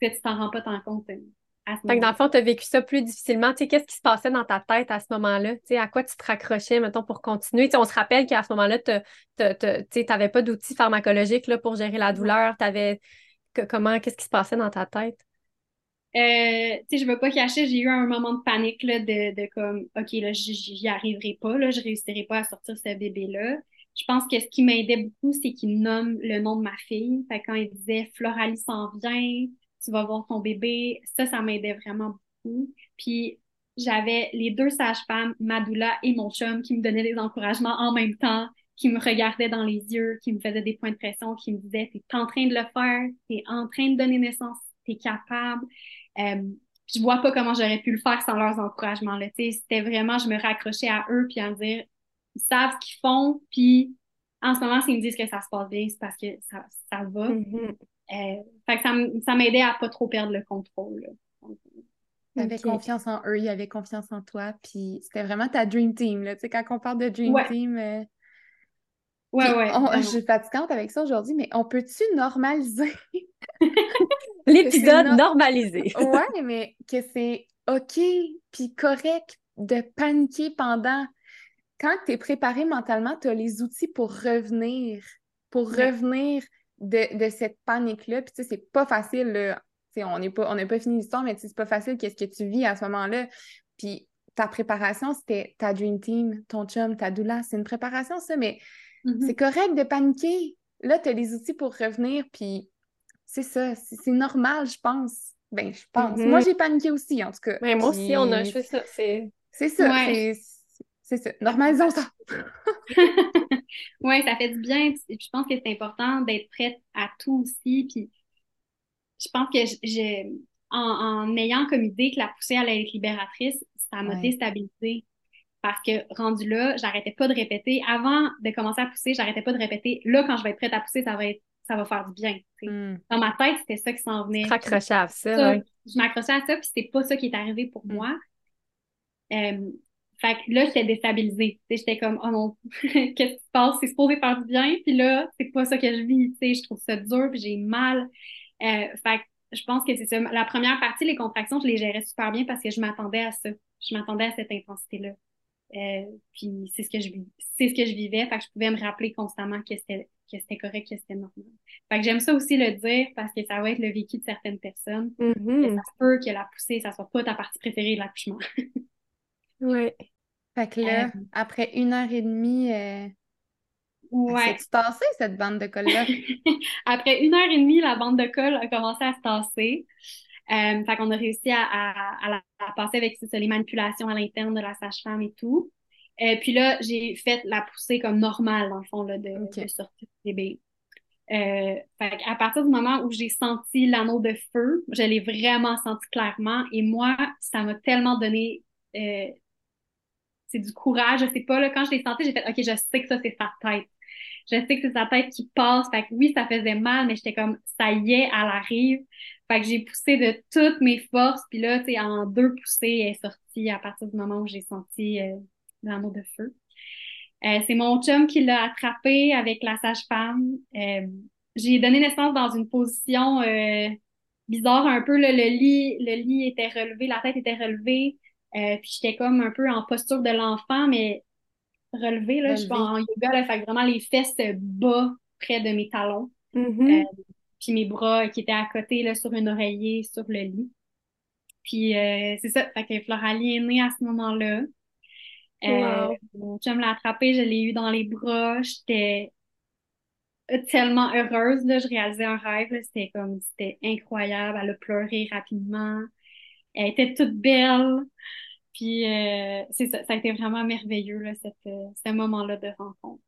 Tu t'en rends pas tant compte. Euh. Fait que dans le fond, tu as vécu ça plus difficilement. Tu sais, qu'est-ce qui se passait dans ta tête à ce moment-là? Tu sais, à quoi tu te raccrochais, mettons, pour continuer? Tu sais, on se rappelle qu'à ce moment-là, tu n'avais pas d'outils pharmacologiques là, pour gérer la douleur. T'avais... comment, qu'est-ce qui se passait dans ta tête? Euh, tu sais, je veux pas cacher, j'ai eu un moment de panique là, de, de comme, OK, là, j'y arriverai pas, là, je réussirai pas à sortir ce bébé-là. Je pense que ce qui m'aidait beaucoup, c'est qu'il nomme le nom de ma fille. Fait quand il disait Floralie s'en vient, tu vas voir ton bébé. Ça, ça m'aidait vraiment beaucoup. Puis j'avais les deux sages-femmes, Madoula et mon chum, qui me donnaient des encouragements en même temps, qui me regardaient dans les yeux, qui me faisaient des points de pression, qui me disaient T'es en train de le faire, t'es en train de donner naissance, t'es capable. Euh, je vois pas comment j'aurais pu le faire sans leurs encouragements. C'était vraiment, je me raccrochais à eux puis à me dire Ils savent ce qu'ils font, puis en ce moment, s'ils me disent que ça se passe bien, c'est parce que ça, ça va. Mm-hmm. Euh, fait que ça, m'aidait à pas trop perdre le contrôle. Tu avais confiance en eux, ils avaient confiance en toi, puis c'était vraiment ta dream team. Là. Tu sais, quand on parle de dream team. Euh, ouais, ouais. je suis fatigante avec ça aujourd'hui, mais on peut-tu normaliser? L'épisode normalisé? ouais, mais que c'est OK puis correct de paniquer pendant. Quand tu es préparé mentalement, tu as les outils pour revenir, pour revenir de, cette panique-là. Puis, tu sais, c'est pas facile, là. on n'est pas, on pas fini l'histoire, mais c'est pas facile qu'est-ce que tu vis à ce moment-là. Puis, ta préparation, c'était ta Dream Team, ton chum, ta doula. C'est une préparation, ça, mais mm-hmm. c'est correct de paniquer. Là, tu as les outils pour revenir, puis c'est ça. C'est normal, je pense. Ben, je pense. Mm-hmm. Moi, j'ai paniqué aussi, en tout cas. Mais moi aussi, on a fait ça. C'est ça. C'est ça. Normalisons ça. oui, ça fait du bien. Je pense que c'est important d'être prête à tout aussi. Puis je pense que j'ai, en, ayant comme idée que la poussée allait être libératrice, ça m'a déstabilisée. Parce que rendu là, j'arrêtais pas de répéter. Avant de commencer à pousser, j'arrêtais pas de répéter. Là, quand je vais être prête à pousser, ça va être ça va faire du bien. Hmm. Dans ma tête, c'était ça qui s'en venait. à ça. Je m'accrochais à ça, puis c'était pas ça qui est arrivé pour hmm. moi. Euh, fait que là, j'étais déstabilisée. J'étais comme, oh non, qu'est-ce qui se passe? C'est supposé faire du bien, puis là, c'est pas ça que je vis. Je trouve ça dur, puis j'ai mal. Euh, fait que je pense que c'est ça. La première partie, les contractions, je les gérais super bien parce que je m'attendais à ça. Je m'attendais à cette intensité-là. Euh, puis c'est ce que je c'est ce que je vivais. Fait que je pouvais me rappeler constamment que c'était que c'était correct, que c'était normal. Fait que j'aime ça aussi le dire parce que ça va être le vécu de certaines personnes. Mhm. Ça se peut que la poussée, ça soit pas ta partie préférée de l'accouchement. Oui. Fait que là, Euh, après une heure et demie, euh, Ouais. c'est tassé cette bande de colle-là? Après une heure et demie, la bande de colle a commencé à se tasser. Euh, fait qu'on a réussi à, à, à la à passer avec ça, les manipulations à l'interne de la sage-femme et tout. Euh, puis là, j'ai fait la poussée comme normale, dans le fond, là, de, Ok. de sortir du bébé. Euh, fait à partir du moment où j'ai senti l'anneau de feu, je l'ai vraiment senti clairement. Et moi, ça m'a tellement donné euh, c'est du courage. Je sais pas, là, quand je l'ai senti, j'ai fait OK, je sais que ça, c'est sa tête. Je sais que c'est sa tête qui passe. Fait que oui, ça faisait mal, mais j'étais comme ça y est, elle arrive. Fait que j'ai poussé de toutes mes forces. Puis là, tu sais, en deux poussées, elle est sortie à partir du moment où j'ai senti euh, l'anneau de feu. Euh, c'est mon chum qui l'a attrapé avec la sage-femme. Euh, j'ai donné naissance dans une position euh, bizarre un peu. le lit, le lit était relevé, la tête était relevée. Euh, puis j'étais comme un peu en posture de l'enfant, mais relevée. Là, je suis en yoga, là, fait que vraiment les fesses bas près de mes talons. Mhm. Euh, puis mes bras qui étaient à côté là, sur une oreiller sur le lit. Puis euh, c'est ça, fait que Floralie est née à ce moment-là. Euh, Wow. Mon chum l'a attrapée, je l'ai eu dans les bras, j'étais tellement heureuse, là, je réalisais un rêve, là, c'était comme, c'était incroyable, elle a pleuré rapidement, elle était toute belle, puis euh, c'est ça, ça a été vraiment merveilleux, là, cette, euh, ce moment-là de rencontre.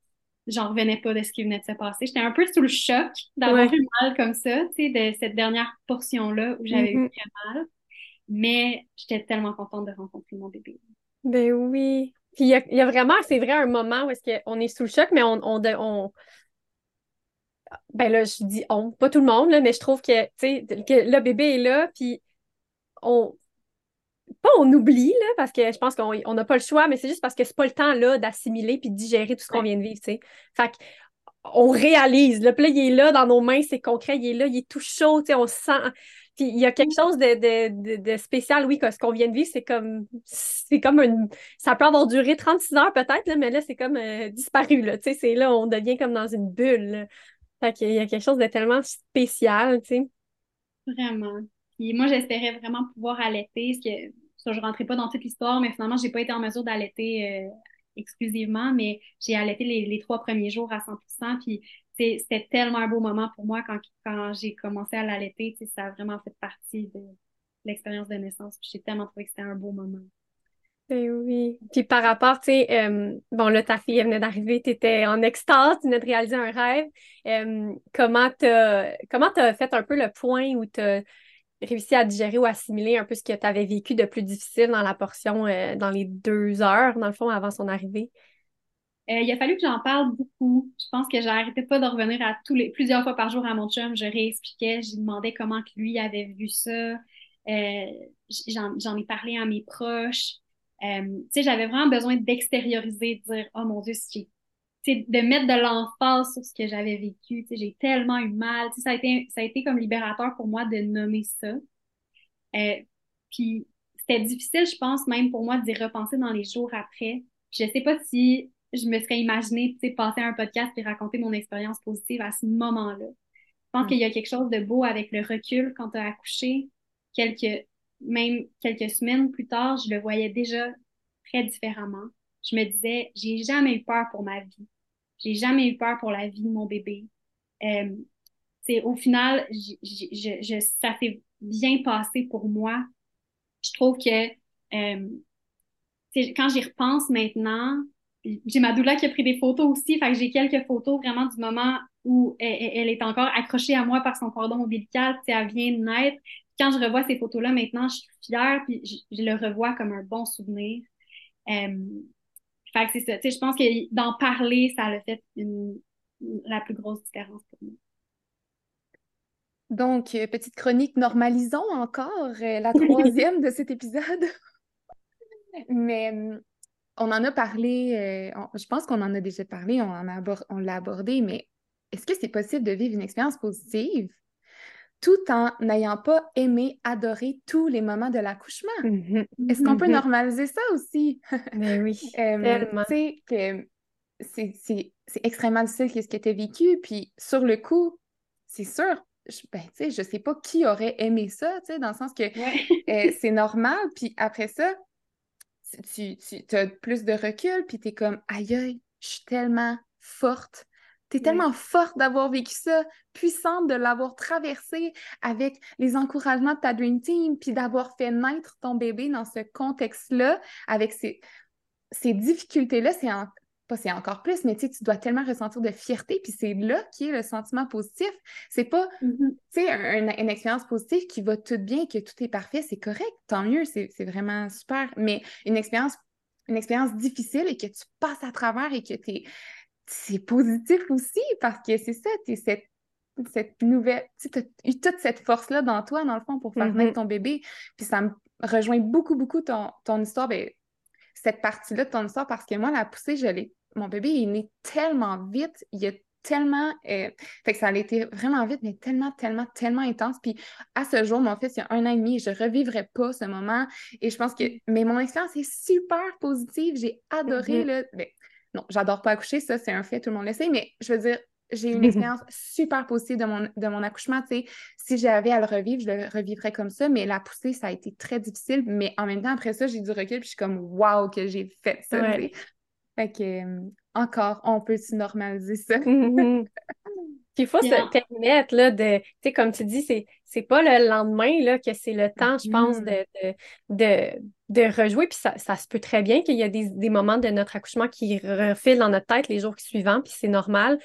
J'en revenais pas de ce qui venait de se passer. J'étais un peu sous le choc d'avoir Ouais. eu mal comme ça, tu sais, de cette dernière portion-là où j'avais eu Mhm. très mal. Mais j'étais tellement contente de rencontrer mon bébé. Ben oui. Puis il y a, il y a vraiment, c'est vrai, un moment où est-ce qu'on est sous le choc, mais on, on- Ben là, je dis on, pas tout le monde, là, mais je trouve que, tu sais, que le bébé est là, puis on... Pas on oublie, là, parce que je pense qu'on on n'a pas le choix, mais c'est juste parce que c'est pas le temps, là, d'assimiler puis de digérer tout ce qu'on vient de vivre, tu sais. Fait que on réalise, le là, il est là dans nos mains, c'est concret, il est là, il est tout chaud, tu sais, on sent... Puis il y a quelque chose de, de, de, de spécial, oui, que ce qu'on vient de vivre, c'est comme... C'est comme une... Ça peut avoir duré 36 heures peut-être, là, mais là, c'est comme euh, disparu, là, tu sais, c'est là, on devient comme dans une bulle, là. Fait qu'il y a quelque chose de tellement spécial, tu sais. Vraiment. Puis moi, j'espérais vraiment pouvoir allaiter, parce que ça, je rentrais pas dans toute l'histoire, mais finalement, j'ai pas été en mesure d'allaiter euh, exclusivement, mais j'ai allaité les, les trois premiers jours à 100%. Puis c'était tellement un beau moment pour moi quand, quand j'ai commencé à l'allaiter. Ça a vraiment fait partie de l'expérience de naissance. J'ai tellement trouvé que c'était un beau moment. Ben oui. Puis par rapport, tu sais, euh, bon, là, ta fille elle venait d'arriver, tu étais en extase, tu venais de réaliser un rêve. Euh, comment t'as, comment t'as fait un peu le point où t'as réussi à digérer ou assimiler un peu ce que tu avais vécu de plus difficile dans la portion, euh, dans les deux heures, dans le fond, avant son arrivée? Euh, il a fallu que j'en parle beaucoup. Je pense que j'arrêtais pas de revenir à tous les plusieurs fois par jour à mon chum. Je réexpliquais, je lui demandais comment que lui avait vu ça. Euh, j'en, ai parlé à mes proches. Euh, tu sais, j'avais vraiment besoin d'extérioriser, de dire, oh mon Dieu, j'ai, de mettre de l'emphase sur ce que j'avais vécu. J'ai tellement eu mal. Ça a été, ça a été comme libérateur pour moi de nommer ça. Euh, puis c'était difficile, je pense, même pour moi d'y repenser dans les jours après. Je sais pas si je me serais imaginé, tu sais, passer un podcast et raconter mon expérience positive à ce moment-là. Je pense Mm. qu'il y a quelque chose de beau avec le recul quand tu as accouché. Quelques, même quelques semaines plus tard, je le voyais déjà très différemment. Je me disais, j'ai jamais eu peur pour ma vie. J'ai jamais eu peur pour la vie de mon bébé. Euh, au final, ça s'est bien passé pour moi. Je trouve que euh, quand j'y repense maintenant, j'ai ma doula qui a pris des photos aussi, fait que j'ai quelques photos vraiment du moment où elle, elle- est encore accrochée à moi par son cordon ombilical, tu elle vient de naître. Quand je revois ces photos-là maintenant, je suis fière, puis je, le revois comme un bon souvenir. Euh, fait que c'est ça, tu sais, je pense que d'en parler, ça a fait une, la plus grosse différence pour moi. Donc, euh, petite chronique, normalisons encore euh, la troisième de cet épisode. Mais hum, on en a parlé, euh, on- je pense qu'on en a déjà parlé, on en a abor- on l'a abordé, mais est-ce que c'est possible de vivre une expérience positive? Tout en n'ayant pas aimé, adoré tous les moments de l'accouchement? Mhm. Est-ce qu'on peut Mhm. normaliser ça aussi? Ben oui, Euh, tellement. tu sais, que c'est extrêmement difficile ce que tu as vécu. Puis sur le coup, c'est sûr, je, ben, tu sais, je sais pas qui aurait aimé ça, tu sais, dans le sens que euh, c'est normal. Puis après ça, tu, tu as plus de recul, puis tu es comme, aïe, aïe, je suis tellement forte. Tu es tellement forte d'avoir vécu ça, puissante de l'avoir traversé avec les encouragements de ta Dream Team, puis d'avoir fait naître ton bébé dans ce contexte-là, avec ces, ces difficultés-là, c'est pas c'est encore plus, mais tu dois tellement ressentir de fierté, puis c'est là qui est le sentiment positif. C'est pas, mm-hmm. tu sais, une expérience positive qui va tout bien, que tout est parfait, c'est correct, tant mieux, c'est vraiment super, mais une expérience une expérience difficile et que tu passes à travers et que tu c'est positif aussi parce que c'est ça, tu cette, cette nouvelle, tu as eu toute cette force-là dans toi, dans le fond, pour faire naître mm-hmm. ton bébé. Puis ça me rejoint beaucoup, beaucoup ton, ton histoire. Ben, cette partie-là de ton histoire parce que moi, la poussée, je l'ai. Mon bébé est né tellement vite, il a tellement. Euh, fait que ça a été vraiment vite, mais tellement, tellement, tellement intense. Puis à ce jour, mon fils, il y a un an et demi, je ne revivrai pas ce moment. Et je pense que. Mais mon expérience est super positive. J'ai adoré, mm-hmm. ben, non, j'adore pas accoucher, ça, c'est un fait, tout le monde le sait, mais je veux dire, j'ai eu une expérience super positive de mon, de mon accouchement. si j'avais à le revivre, je le revivrais comme ça, mais la poussée, ça a été très difficile. Mais en même temps, après ça, j'ai du recul, puis je suis comme, waouh, que j'ai fait ça. Fait que, euh, encore, on peut se normaliser ça. Puis il faut se permettre, là, de, tu sais, comme tu dis, c'est, c'est pas le lendemain, là, que c'est le temps, je pense, mm. de, de, de, rejouer. Puis ça, ça, se peut très bien qu'il y a des, des, moments de notre accouchement qui refilent dans notre tête les jours suivants, puis c'est normal.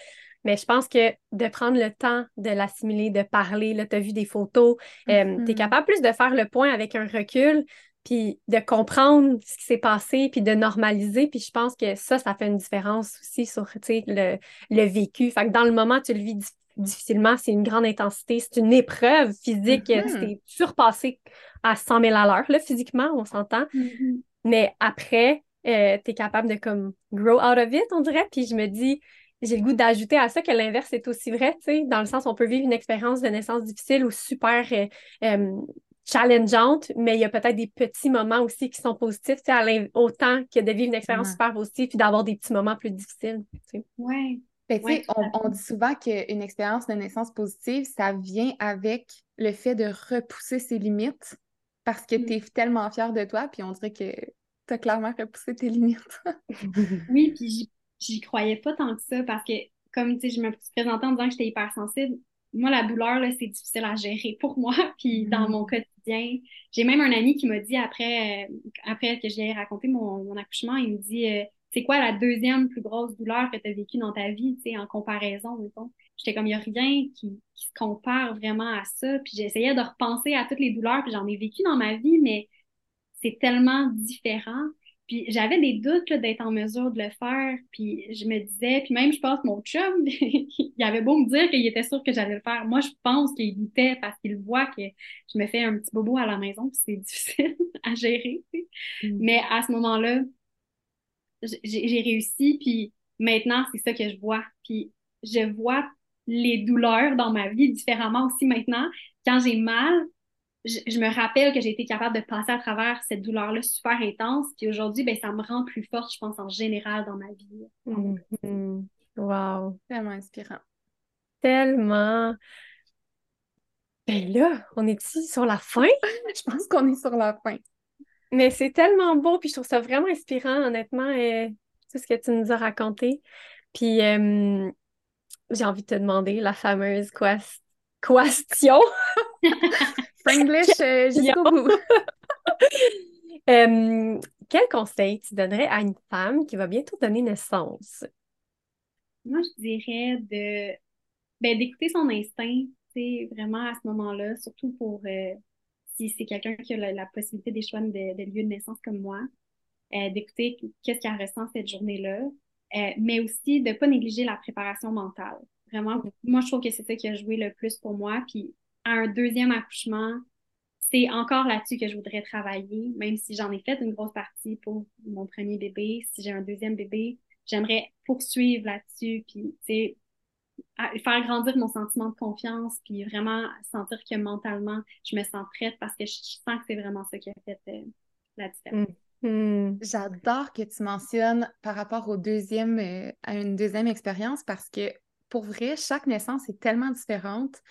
Mais je pense que de prendre le temps de l'assimiler, de parler, là, tu as vu des photos, euh, tu es mm-hmm. capable plus de faire le point avec un recul, puis de comprendre ce qui s'est passé, puis de normaliser. Puis je pense que ça, ça fait une différence aussi sur le, le vécu. Fait que dans le moment, tu le vis difficilement, c'est une grande intensité, c'est une épreuve physique, tu mm-hmm. t'es surpassé à 100 000 à l'heure, là, physiquement, on s'entend. Mm-hmm. Mais après, euh, tu es capable de comme grow out of it, on dirait. Puis je me dis, j'ai le goût d'ajouter à ça que l'inverse est aussi vrai, tu sais, dans le sens où on peut vivre une expérience de naissance difficile ou super euh, euh, challengeante, mais il y a peut-être des petits moments aussi qui sont positifs, tu sais, autant que de vivre une expérience super positive puis d'avoir des petits moments plus difficiles. Tu sais. Ouais. Ben, tu sais, on, dit souvent qu'une expérience de naissance positive, ça vient avec le fait de repousser ses limites parce que mm. tu es tellement fière de toi, puis on dirait que tu as clairement repoussé tes limites. oui, puis j'y croyais pas tant que ça parce que, comme tu sais, je me présentais en disant que j'étais hypersensible. Moi, la douleur, là, c'est difficile à gérer pour moi. Puis dans mm. mon quotidien, j'ai même un ami qui m'a dit après, euh, après que j'ai raconté mon, accouchement, il me dit euh, C'est quoi la deuxième plus grosse douleur que tu as vécue dans ta vie, tu sais, en comparaison, J'étais comme, il n'y a rien qui, qui, se compare vraiment à ça. Puis j'essayais de repenser à toutes les douleurs, puis j'en ai vécu dans ma vie, mais c'est tellement différent. Puis j'avais des doutes d'être en mesure de le faire. Puis je me disais, puis même je pense mon chum, il avait beau me dire qu'il était sûr que j'allais le faire. Moi, je pense qu'il doutait parce qu'il voit que je me fais un petit bobo à la maison, puis c'est difficile à gérer. Mm. Mais à ce moment-là, j'ai réussi, puis maintenant, c'est ça que je vois. Puis je vois les douleurs dans ma vie différemment aussi maintenant. Quand j'ai mal, je, me rappelle que j'ai été capable de passer à travers cette douleur-là super intense. Puis aujourd'hui, ben, ça me rend plus forte, je pense, en général dans ma vie. Mm-hmm. Wow. Tellement inspirant. Tellement. Ben là, on est ici sur la fin? je pense qu'on est sur la fin. Mais c'est tellement beau, puis je trouve ça vraiment inspirant, honnêtement, euh, tout ce que tu nous as raconté. Puis euh, j'ai envie de te demander la fameuse question. Franglish euh, jusqu'au bout. Euh, quel conseil tu donnerais à une femme qui va bientôt donner naissance? Moi, je dirais de ben, d'écouter son instinct, c'est vraiment à ce moment-là, surtout pour euh, si c'est quelqu'un qui a la, possibilité des choix de, de, lieu de naissance comme moi, d'écouter qu'est-ce qu'elle ressent cette journée-là, mais aussi de ne pas négliger la préparation mentale. Vraiment, moi, je trouve que c'est ça qui a joué le plus pour moi. Puis à un deuxième accouchement, c'est encore là-dessus que je voudrais travailler, même si j'en ai fait une grosse partie pour mon premier bébé. Si j'ai un deuxième bébé, j'aimerais poursuivre là-dessus, puis faire grandir mon sentiment de confiance, puis vraiment sentir que mentalement, je me sens prête parce que je sens que c'est vraiment ça qui a fait euh, la différence. Hmm. J'adore que tu mentionnes par rapport au deuxième, euh, à une deuxième expérience parce que pour vrai, chaque naissance est tellement différente.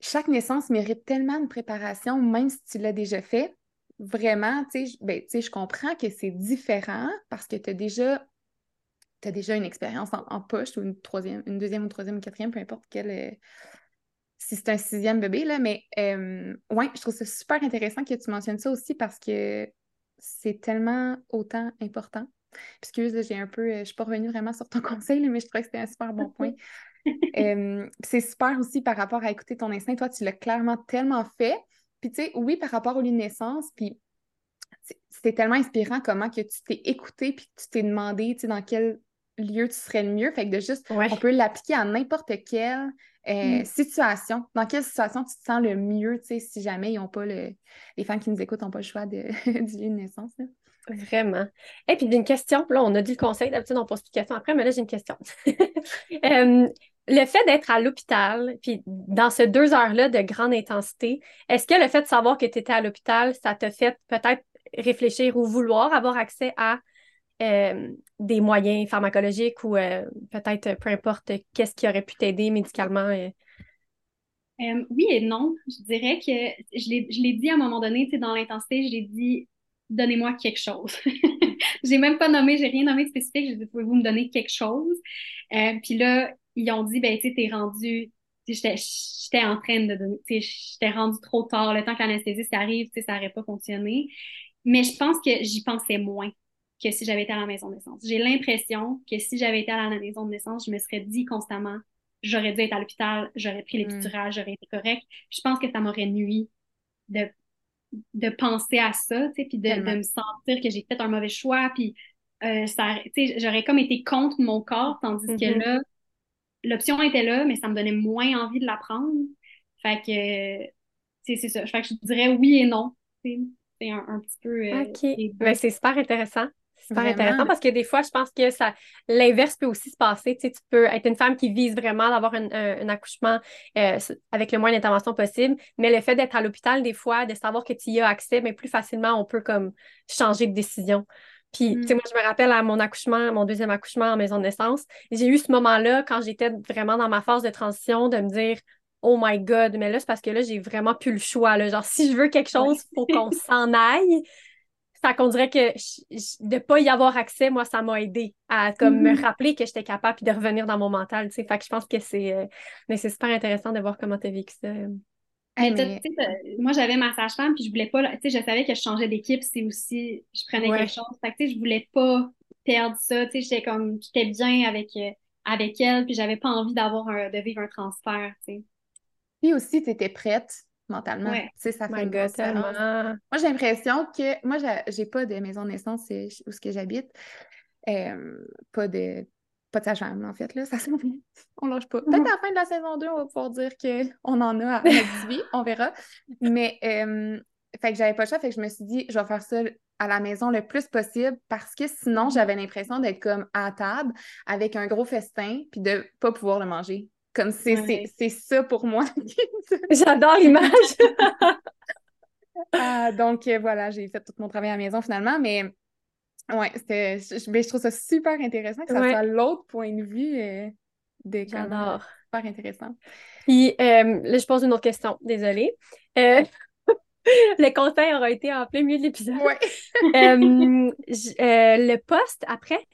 Chaque naissance mérite tellement de préparation, même si tu l'as déjà fait. Vraiment, tu sais, ben, je comprends que c'est différent parce que tu as déjà, as déjà une expérience en, poche ou une troisième, une deuxième ou troisième ou quatrième, peu importe quelle. Euh, si c'est un sixième bébé, là, mais euh, ouais, je trouve ça super intéressant que tu mentionnes ça aussi parce que c'est tellement autant important. Excuse, j'ai un peu, euh, je suis pas revenue vraiment sur ton conseil, mais je trouvais que c'était un super bon point. C'est super aussi par rapport à écouter ton instinct. Toi, tu l'as clairement tellement fait. Puis, tu sais, oui, par rapport au lieu de naissance, puis c'était tellement inspirant comment que tu t'es écouté, puis tu t'es demandé, tu sais, dans quel lieu tu serais le mieux. Fait que de juste, on peut l'appliquer à n'importe quelle euh, mm. situation. Dans quelle situation tu te sens le mieux, tu sais, si jamais ils ont pas le... les fans qui nous écoutent n'ont pas le choix de... du lieu de naissance. Vraiment. Et puis, j'ai une question. Là, on a dit le conseil. D'habitude, on pose une question après, mais là, j'ai une question. Euh, le fait d'être à l'hôpital, puis dans ces deux heures-là de grande intensité, est-ce que le fait de savoir que tu étais à l'hôpital, ça t'a fait peut-être réfléchir ou vouloir avoir accès à euh, des moyens pharmacologiques ou euh, peut-être peu importe qu'est-ce qui aurait pu t'aider médicalement? oui et non. Je dirais que je l'ai dit à un moment donné, dans l'intensité, je l'ai dit donnez-moi quelque chose. j'ai même pas nommé, j'ai rien nommé de spécifique, j'ai dit, pouvez-vous me donner quelque chose? Euh, puis là, ils ont dit, ben, tu sais, t'es rendu, j'étais en train de donner, tu sais, j'étais rendu trop tard, le temps que l'anesthésiste arrive, tu sais, ça n'aurait pas fonctionné. Mais je pense que j'y pensais moins que si j'avais été à la maison de naissance. J'ai l'impression que si j'avais été à la maison de naissance, je me serais dit constamment, j'aurais dû être à l'hôpital, j'aurais pris les mm. j'aurais été correct. Je pense que ça m'aurait nuit de de penser à ça, tu sais, puis de, me sentir que j'ai fait un mauvais choix, puis euh, ça, tu sais, j'aurais comme été contre mon corps, tandis que mm-hmm. là, l'option était là, mais ça me donnait moins envie de la prendre. Fait que, c'est ça. Fait que je dirais oui et non. C'est un, petit peu... Euh, OK. Mais ben, c'est super intéressant super intéressant parce que des fois, je pense que ça l'inverse peut aussi se passer. Tu, sais, tu peux être une femme qui vise vraiment d'avoir un, un, accouchement euh, avec le moins d'intervention possible, mais le fait d'être à l'hôpital, des fois, de savoir que tu y as accès, mais plus facilement, on peut comme changer de décision. Puis, tu sais, mm. moi, je me rappelle à mon accouchement, mon deuxième accouchement en maison de naissance, j'ai eu ce moment-là quand j'étais vraiment dans ma phase de transition de me dire Oh my God, mais là, c'est parce que là, j'ai vraiment plus le choix. Là. Genre, si je veux quelque chose, il faut qu'on s'en aille ça qu'on dirait que de ne pas y avoir accès, moi, ça m'a aidé à comme me mm-hmm. rappeler que j'étais capable puis de revenir dans mon mental. Fait que je pense que c'est euh, mais c'est super intéressant de voir comment tu as vécu ça. Moi, j'avais ma sage-femme, puis je voulais pas, tu sais, je savais que je changeais d'équipe, c'est aussi, je prenais quelque chose. Fait que, tu sais, je voulais pas perdre ça, tu sais, j'étais comme, j'étais bien avec, euh, avec elle, puis j'avais pas envie d'avoir de vivre un transfert, tu sais. Puis aussi, tu étais prête mentalement. Tu sais, ça fait une Moi, j'ai l'impression que moi, j'ai pas de maison de naissance où ce que j'habite. Euh, pas de pas de sage-femme, en fait, là, ça s'en vient. On lâche pas. Peut-être à la fin de la saison 2, on va pouvoir dire qu'on en a à notre vie, on verra. Mais, euh, fait que j'avais pas le choix, fait que je me suis dit, je vais faire ça à la maison le plus possible parce que sinon, j'avais l'impression d'être comme à table avec un gros festin puis de pas pouvoir le manger. Comme c'est ça pour moi. J'adore l'image. Ah, donc euh, voilà, j'ai fait tout mon travail à la maison finalement, mais ouais, c'était je, ben, je, trouve ça super intéressant que ça soit l'autre point de vue euh, de J'adore. Super intéressant. Puis euh, là, je pose une autre question, désolée. le conseil aura été en plein milieu de l'épisode. Ouais. le poste après,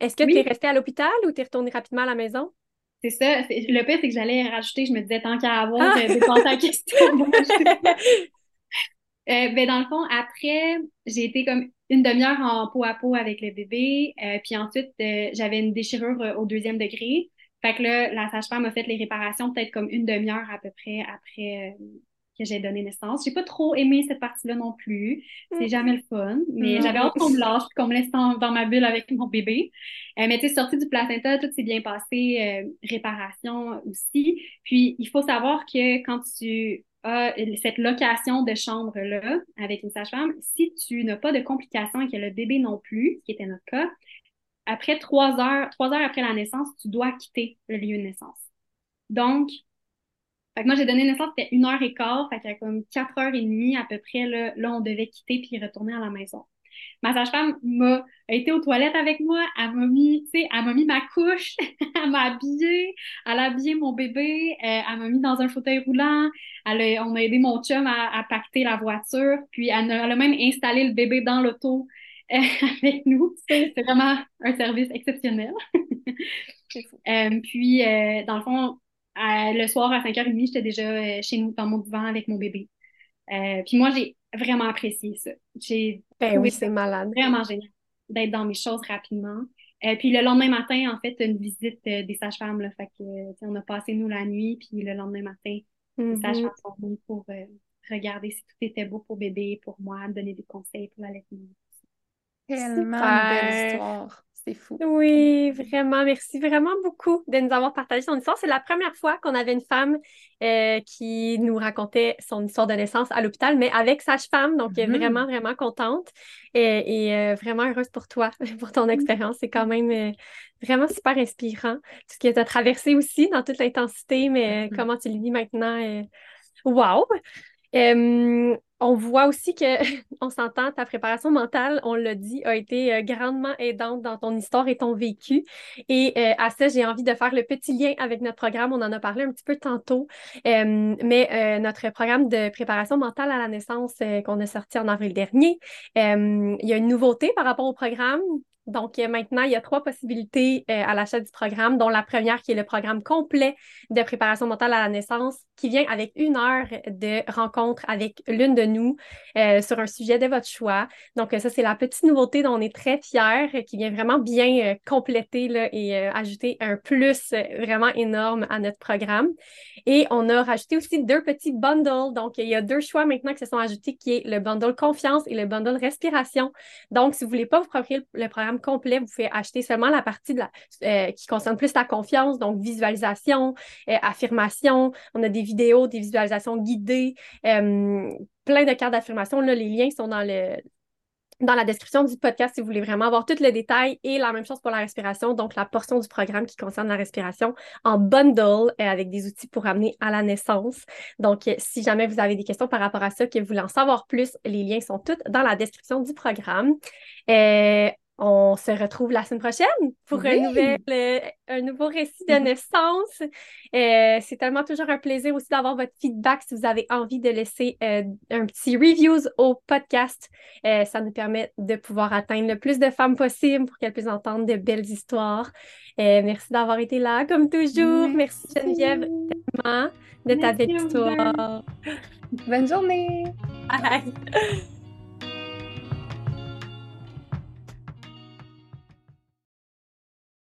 est-ce que tu es resté à l'hôpital ou tu es retourné rapidement à la maison? C'est ça. Le pire, c'est que j'allais rajouter, je me disais, tant qu'à avoir, ah! j'ai pensé à la question. Euh, ben, dans le fond, après, j'ai été comme une demi-heure en peau à peau avec le bébé. Euh, puis ensuite, euh, j'avais une déchirure au deuxième degré. Fait que là, la sage-femme m'a fait les réparations peut-être comme une demi-heure à peu près après que j'ai donné naissance. J'ai pas trop aimé cette partie-là non plus. C'est mm. jamais le fun. Mais mm. j'avais hâte qu'on me lâche qu'on me laisse dans, ma bulle avec mon bébé. Euh, mais tu sais, sortie du placenta, tout s'est bien passé. Euh, réparation aussi. Puis, il faut savoir que quand tu cette location de chambre-là avec une sage-femme, si tu n'as pas de complications et que le bébé non plus, ce qui était notre cas, après trois heures, trois heures après la naissance, tu dois quitter le lieu de naissance. Donc, moi, j'ai donné naissance, c'était une heure et quart, fait qu'à comme quatre heures et demie à peu près, là, là on devait quitter puis retourner à la maison. Ma sage-femme m'a été aux toilettes avec moi, elle m'a mis, elle m'a mis ma couche, elle m'a habillée, elle a habillé mon bébé, euh, elle m'a mis dans un fauteuil roulant, elle on a aidé mon chum à, pacter la voiture, puis elle, a même installé le bébé dans l'auto euh, avec nous. C'est vraiment un service exceptionnel. Euh, puis, dans le fond, le soir à 5h30, j'étais déjà chez nous dans mon divan avec mon bébé. puis moi, j'ai vraiment apprécié ça. J'ai ben oui, c'est malade. Vraiment génial d'être dans mes choses rapidement. Euh, puis le lendemain matin, en fait, une visite euh, des sages-femmes. Là, fait que, on a passé nous la nuit, puis le lendemain matin, les mm-hmm. sages-femmes sont venues pour euh, regarder si tout était beau pour bébé, pour moi, donner des conseils pour l'allaitement. Tellement belle histoire. Fou. Oui, vraiment. Merci vraiment beaucoup de nous avoir partagé son histoire. C'est la première fois qu'on avait une femme euh, qui nous racontait son histoire de naissance à l'hôpital, mais avec sage-femme. Donc, mm-hmm. vraiment, vraiment contente et, euh, vraiment heureuse pour toi, pour ton expérience. C'est quand même euh, vraiment super inspirant. Tout ce que tu as traversé aussi dans toute l'intensité, mais mm-hmm. comment tu le vis maintenant. Wow! On voit aussi que, on s'entend, ta préparation mentale, on l'a dit, a été euh, grandement aidante dans ton histoire et ton vécu. Et euh, à ça, j'ai envie de faire le petit lien avec notre programme. On en a parlé un petit peu tantôt, mais euh, notre programme de préparation mentale à la naissance qu'on a sorti en avril dernier, il y a une nouveauté par rapport au programme donc, euh, maintenant, il y a trois possibilités euh, à l'achat du programme, dont la première qui est le programme complet de préparation mentale à la naissance, qui vient avec une heure de rencontre avec l'une de nous euh, sur un sujet de votre choix. Donc, ça, c'est la petite nouveauté dont on est très fiers, qui vient vraiment bien compléter là, et ajouter un plus vraiment énorme à notre programme. Et on a rajouté aussi deux petits bundles. Donc, il y a deux choix maintenant qui se sont ajoutés, qui est le bundle confiance et le bundle respiration. Donc, si vous voulez pas vous procurer le programme complet, vous pouvez acheter seulement la partie euh, qui concerne plus la confiance, donc visualisation, euh, affirmation. On a des vidéos, des visualisations guidées, euh, plein de cartes d'affirmation. les liens sont dans le, dans la description du podcast si vous voulez vraiment avoir tous les détails et la même chose pour la respiration, donc la portion du programme qui concerne la respiration en bundle avec des outils pour amener à la naissance. Donc, si jamais vous avez des questions par rapport à ça, que vous voulez en savoir plus, les liens sont tous dans la description du programme. On se retrouve la semaine prochaine pour un, nouvel, euh, un nouveau récit de naissance. Euh, c'est tellement toujours un plaisir aussi d'avoir votre feedback si vous avez envie de laisser euh, un petit reviews au podcast. ça nous permet de pouvoir atteindre le plus de femmes possible pour qu'elles puissent entendre de belles histoires. merci d'avoir été là, comme toujours. Merci, Geneviève tellement de ta belle histoire. Bonne journée. Bye.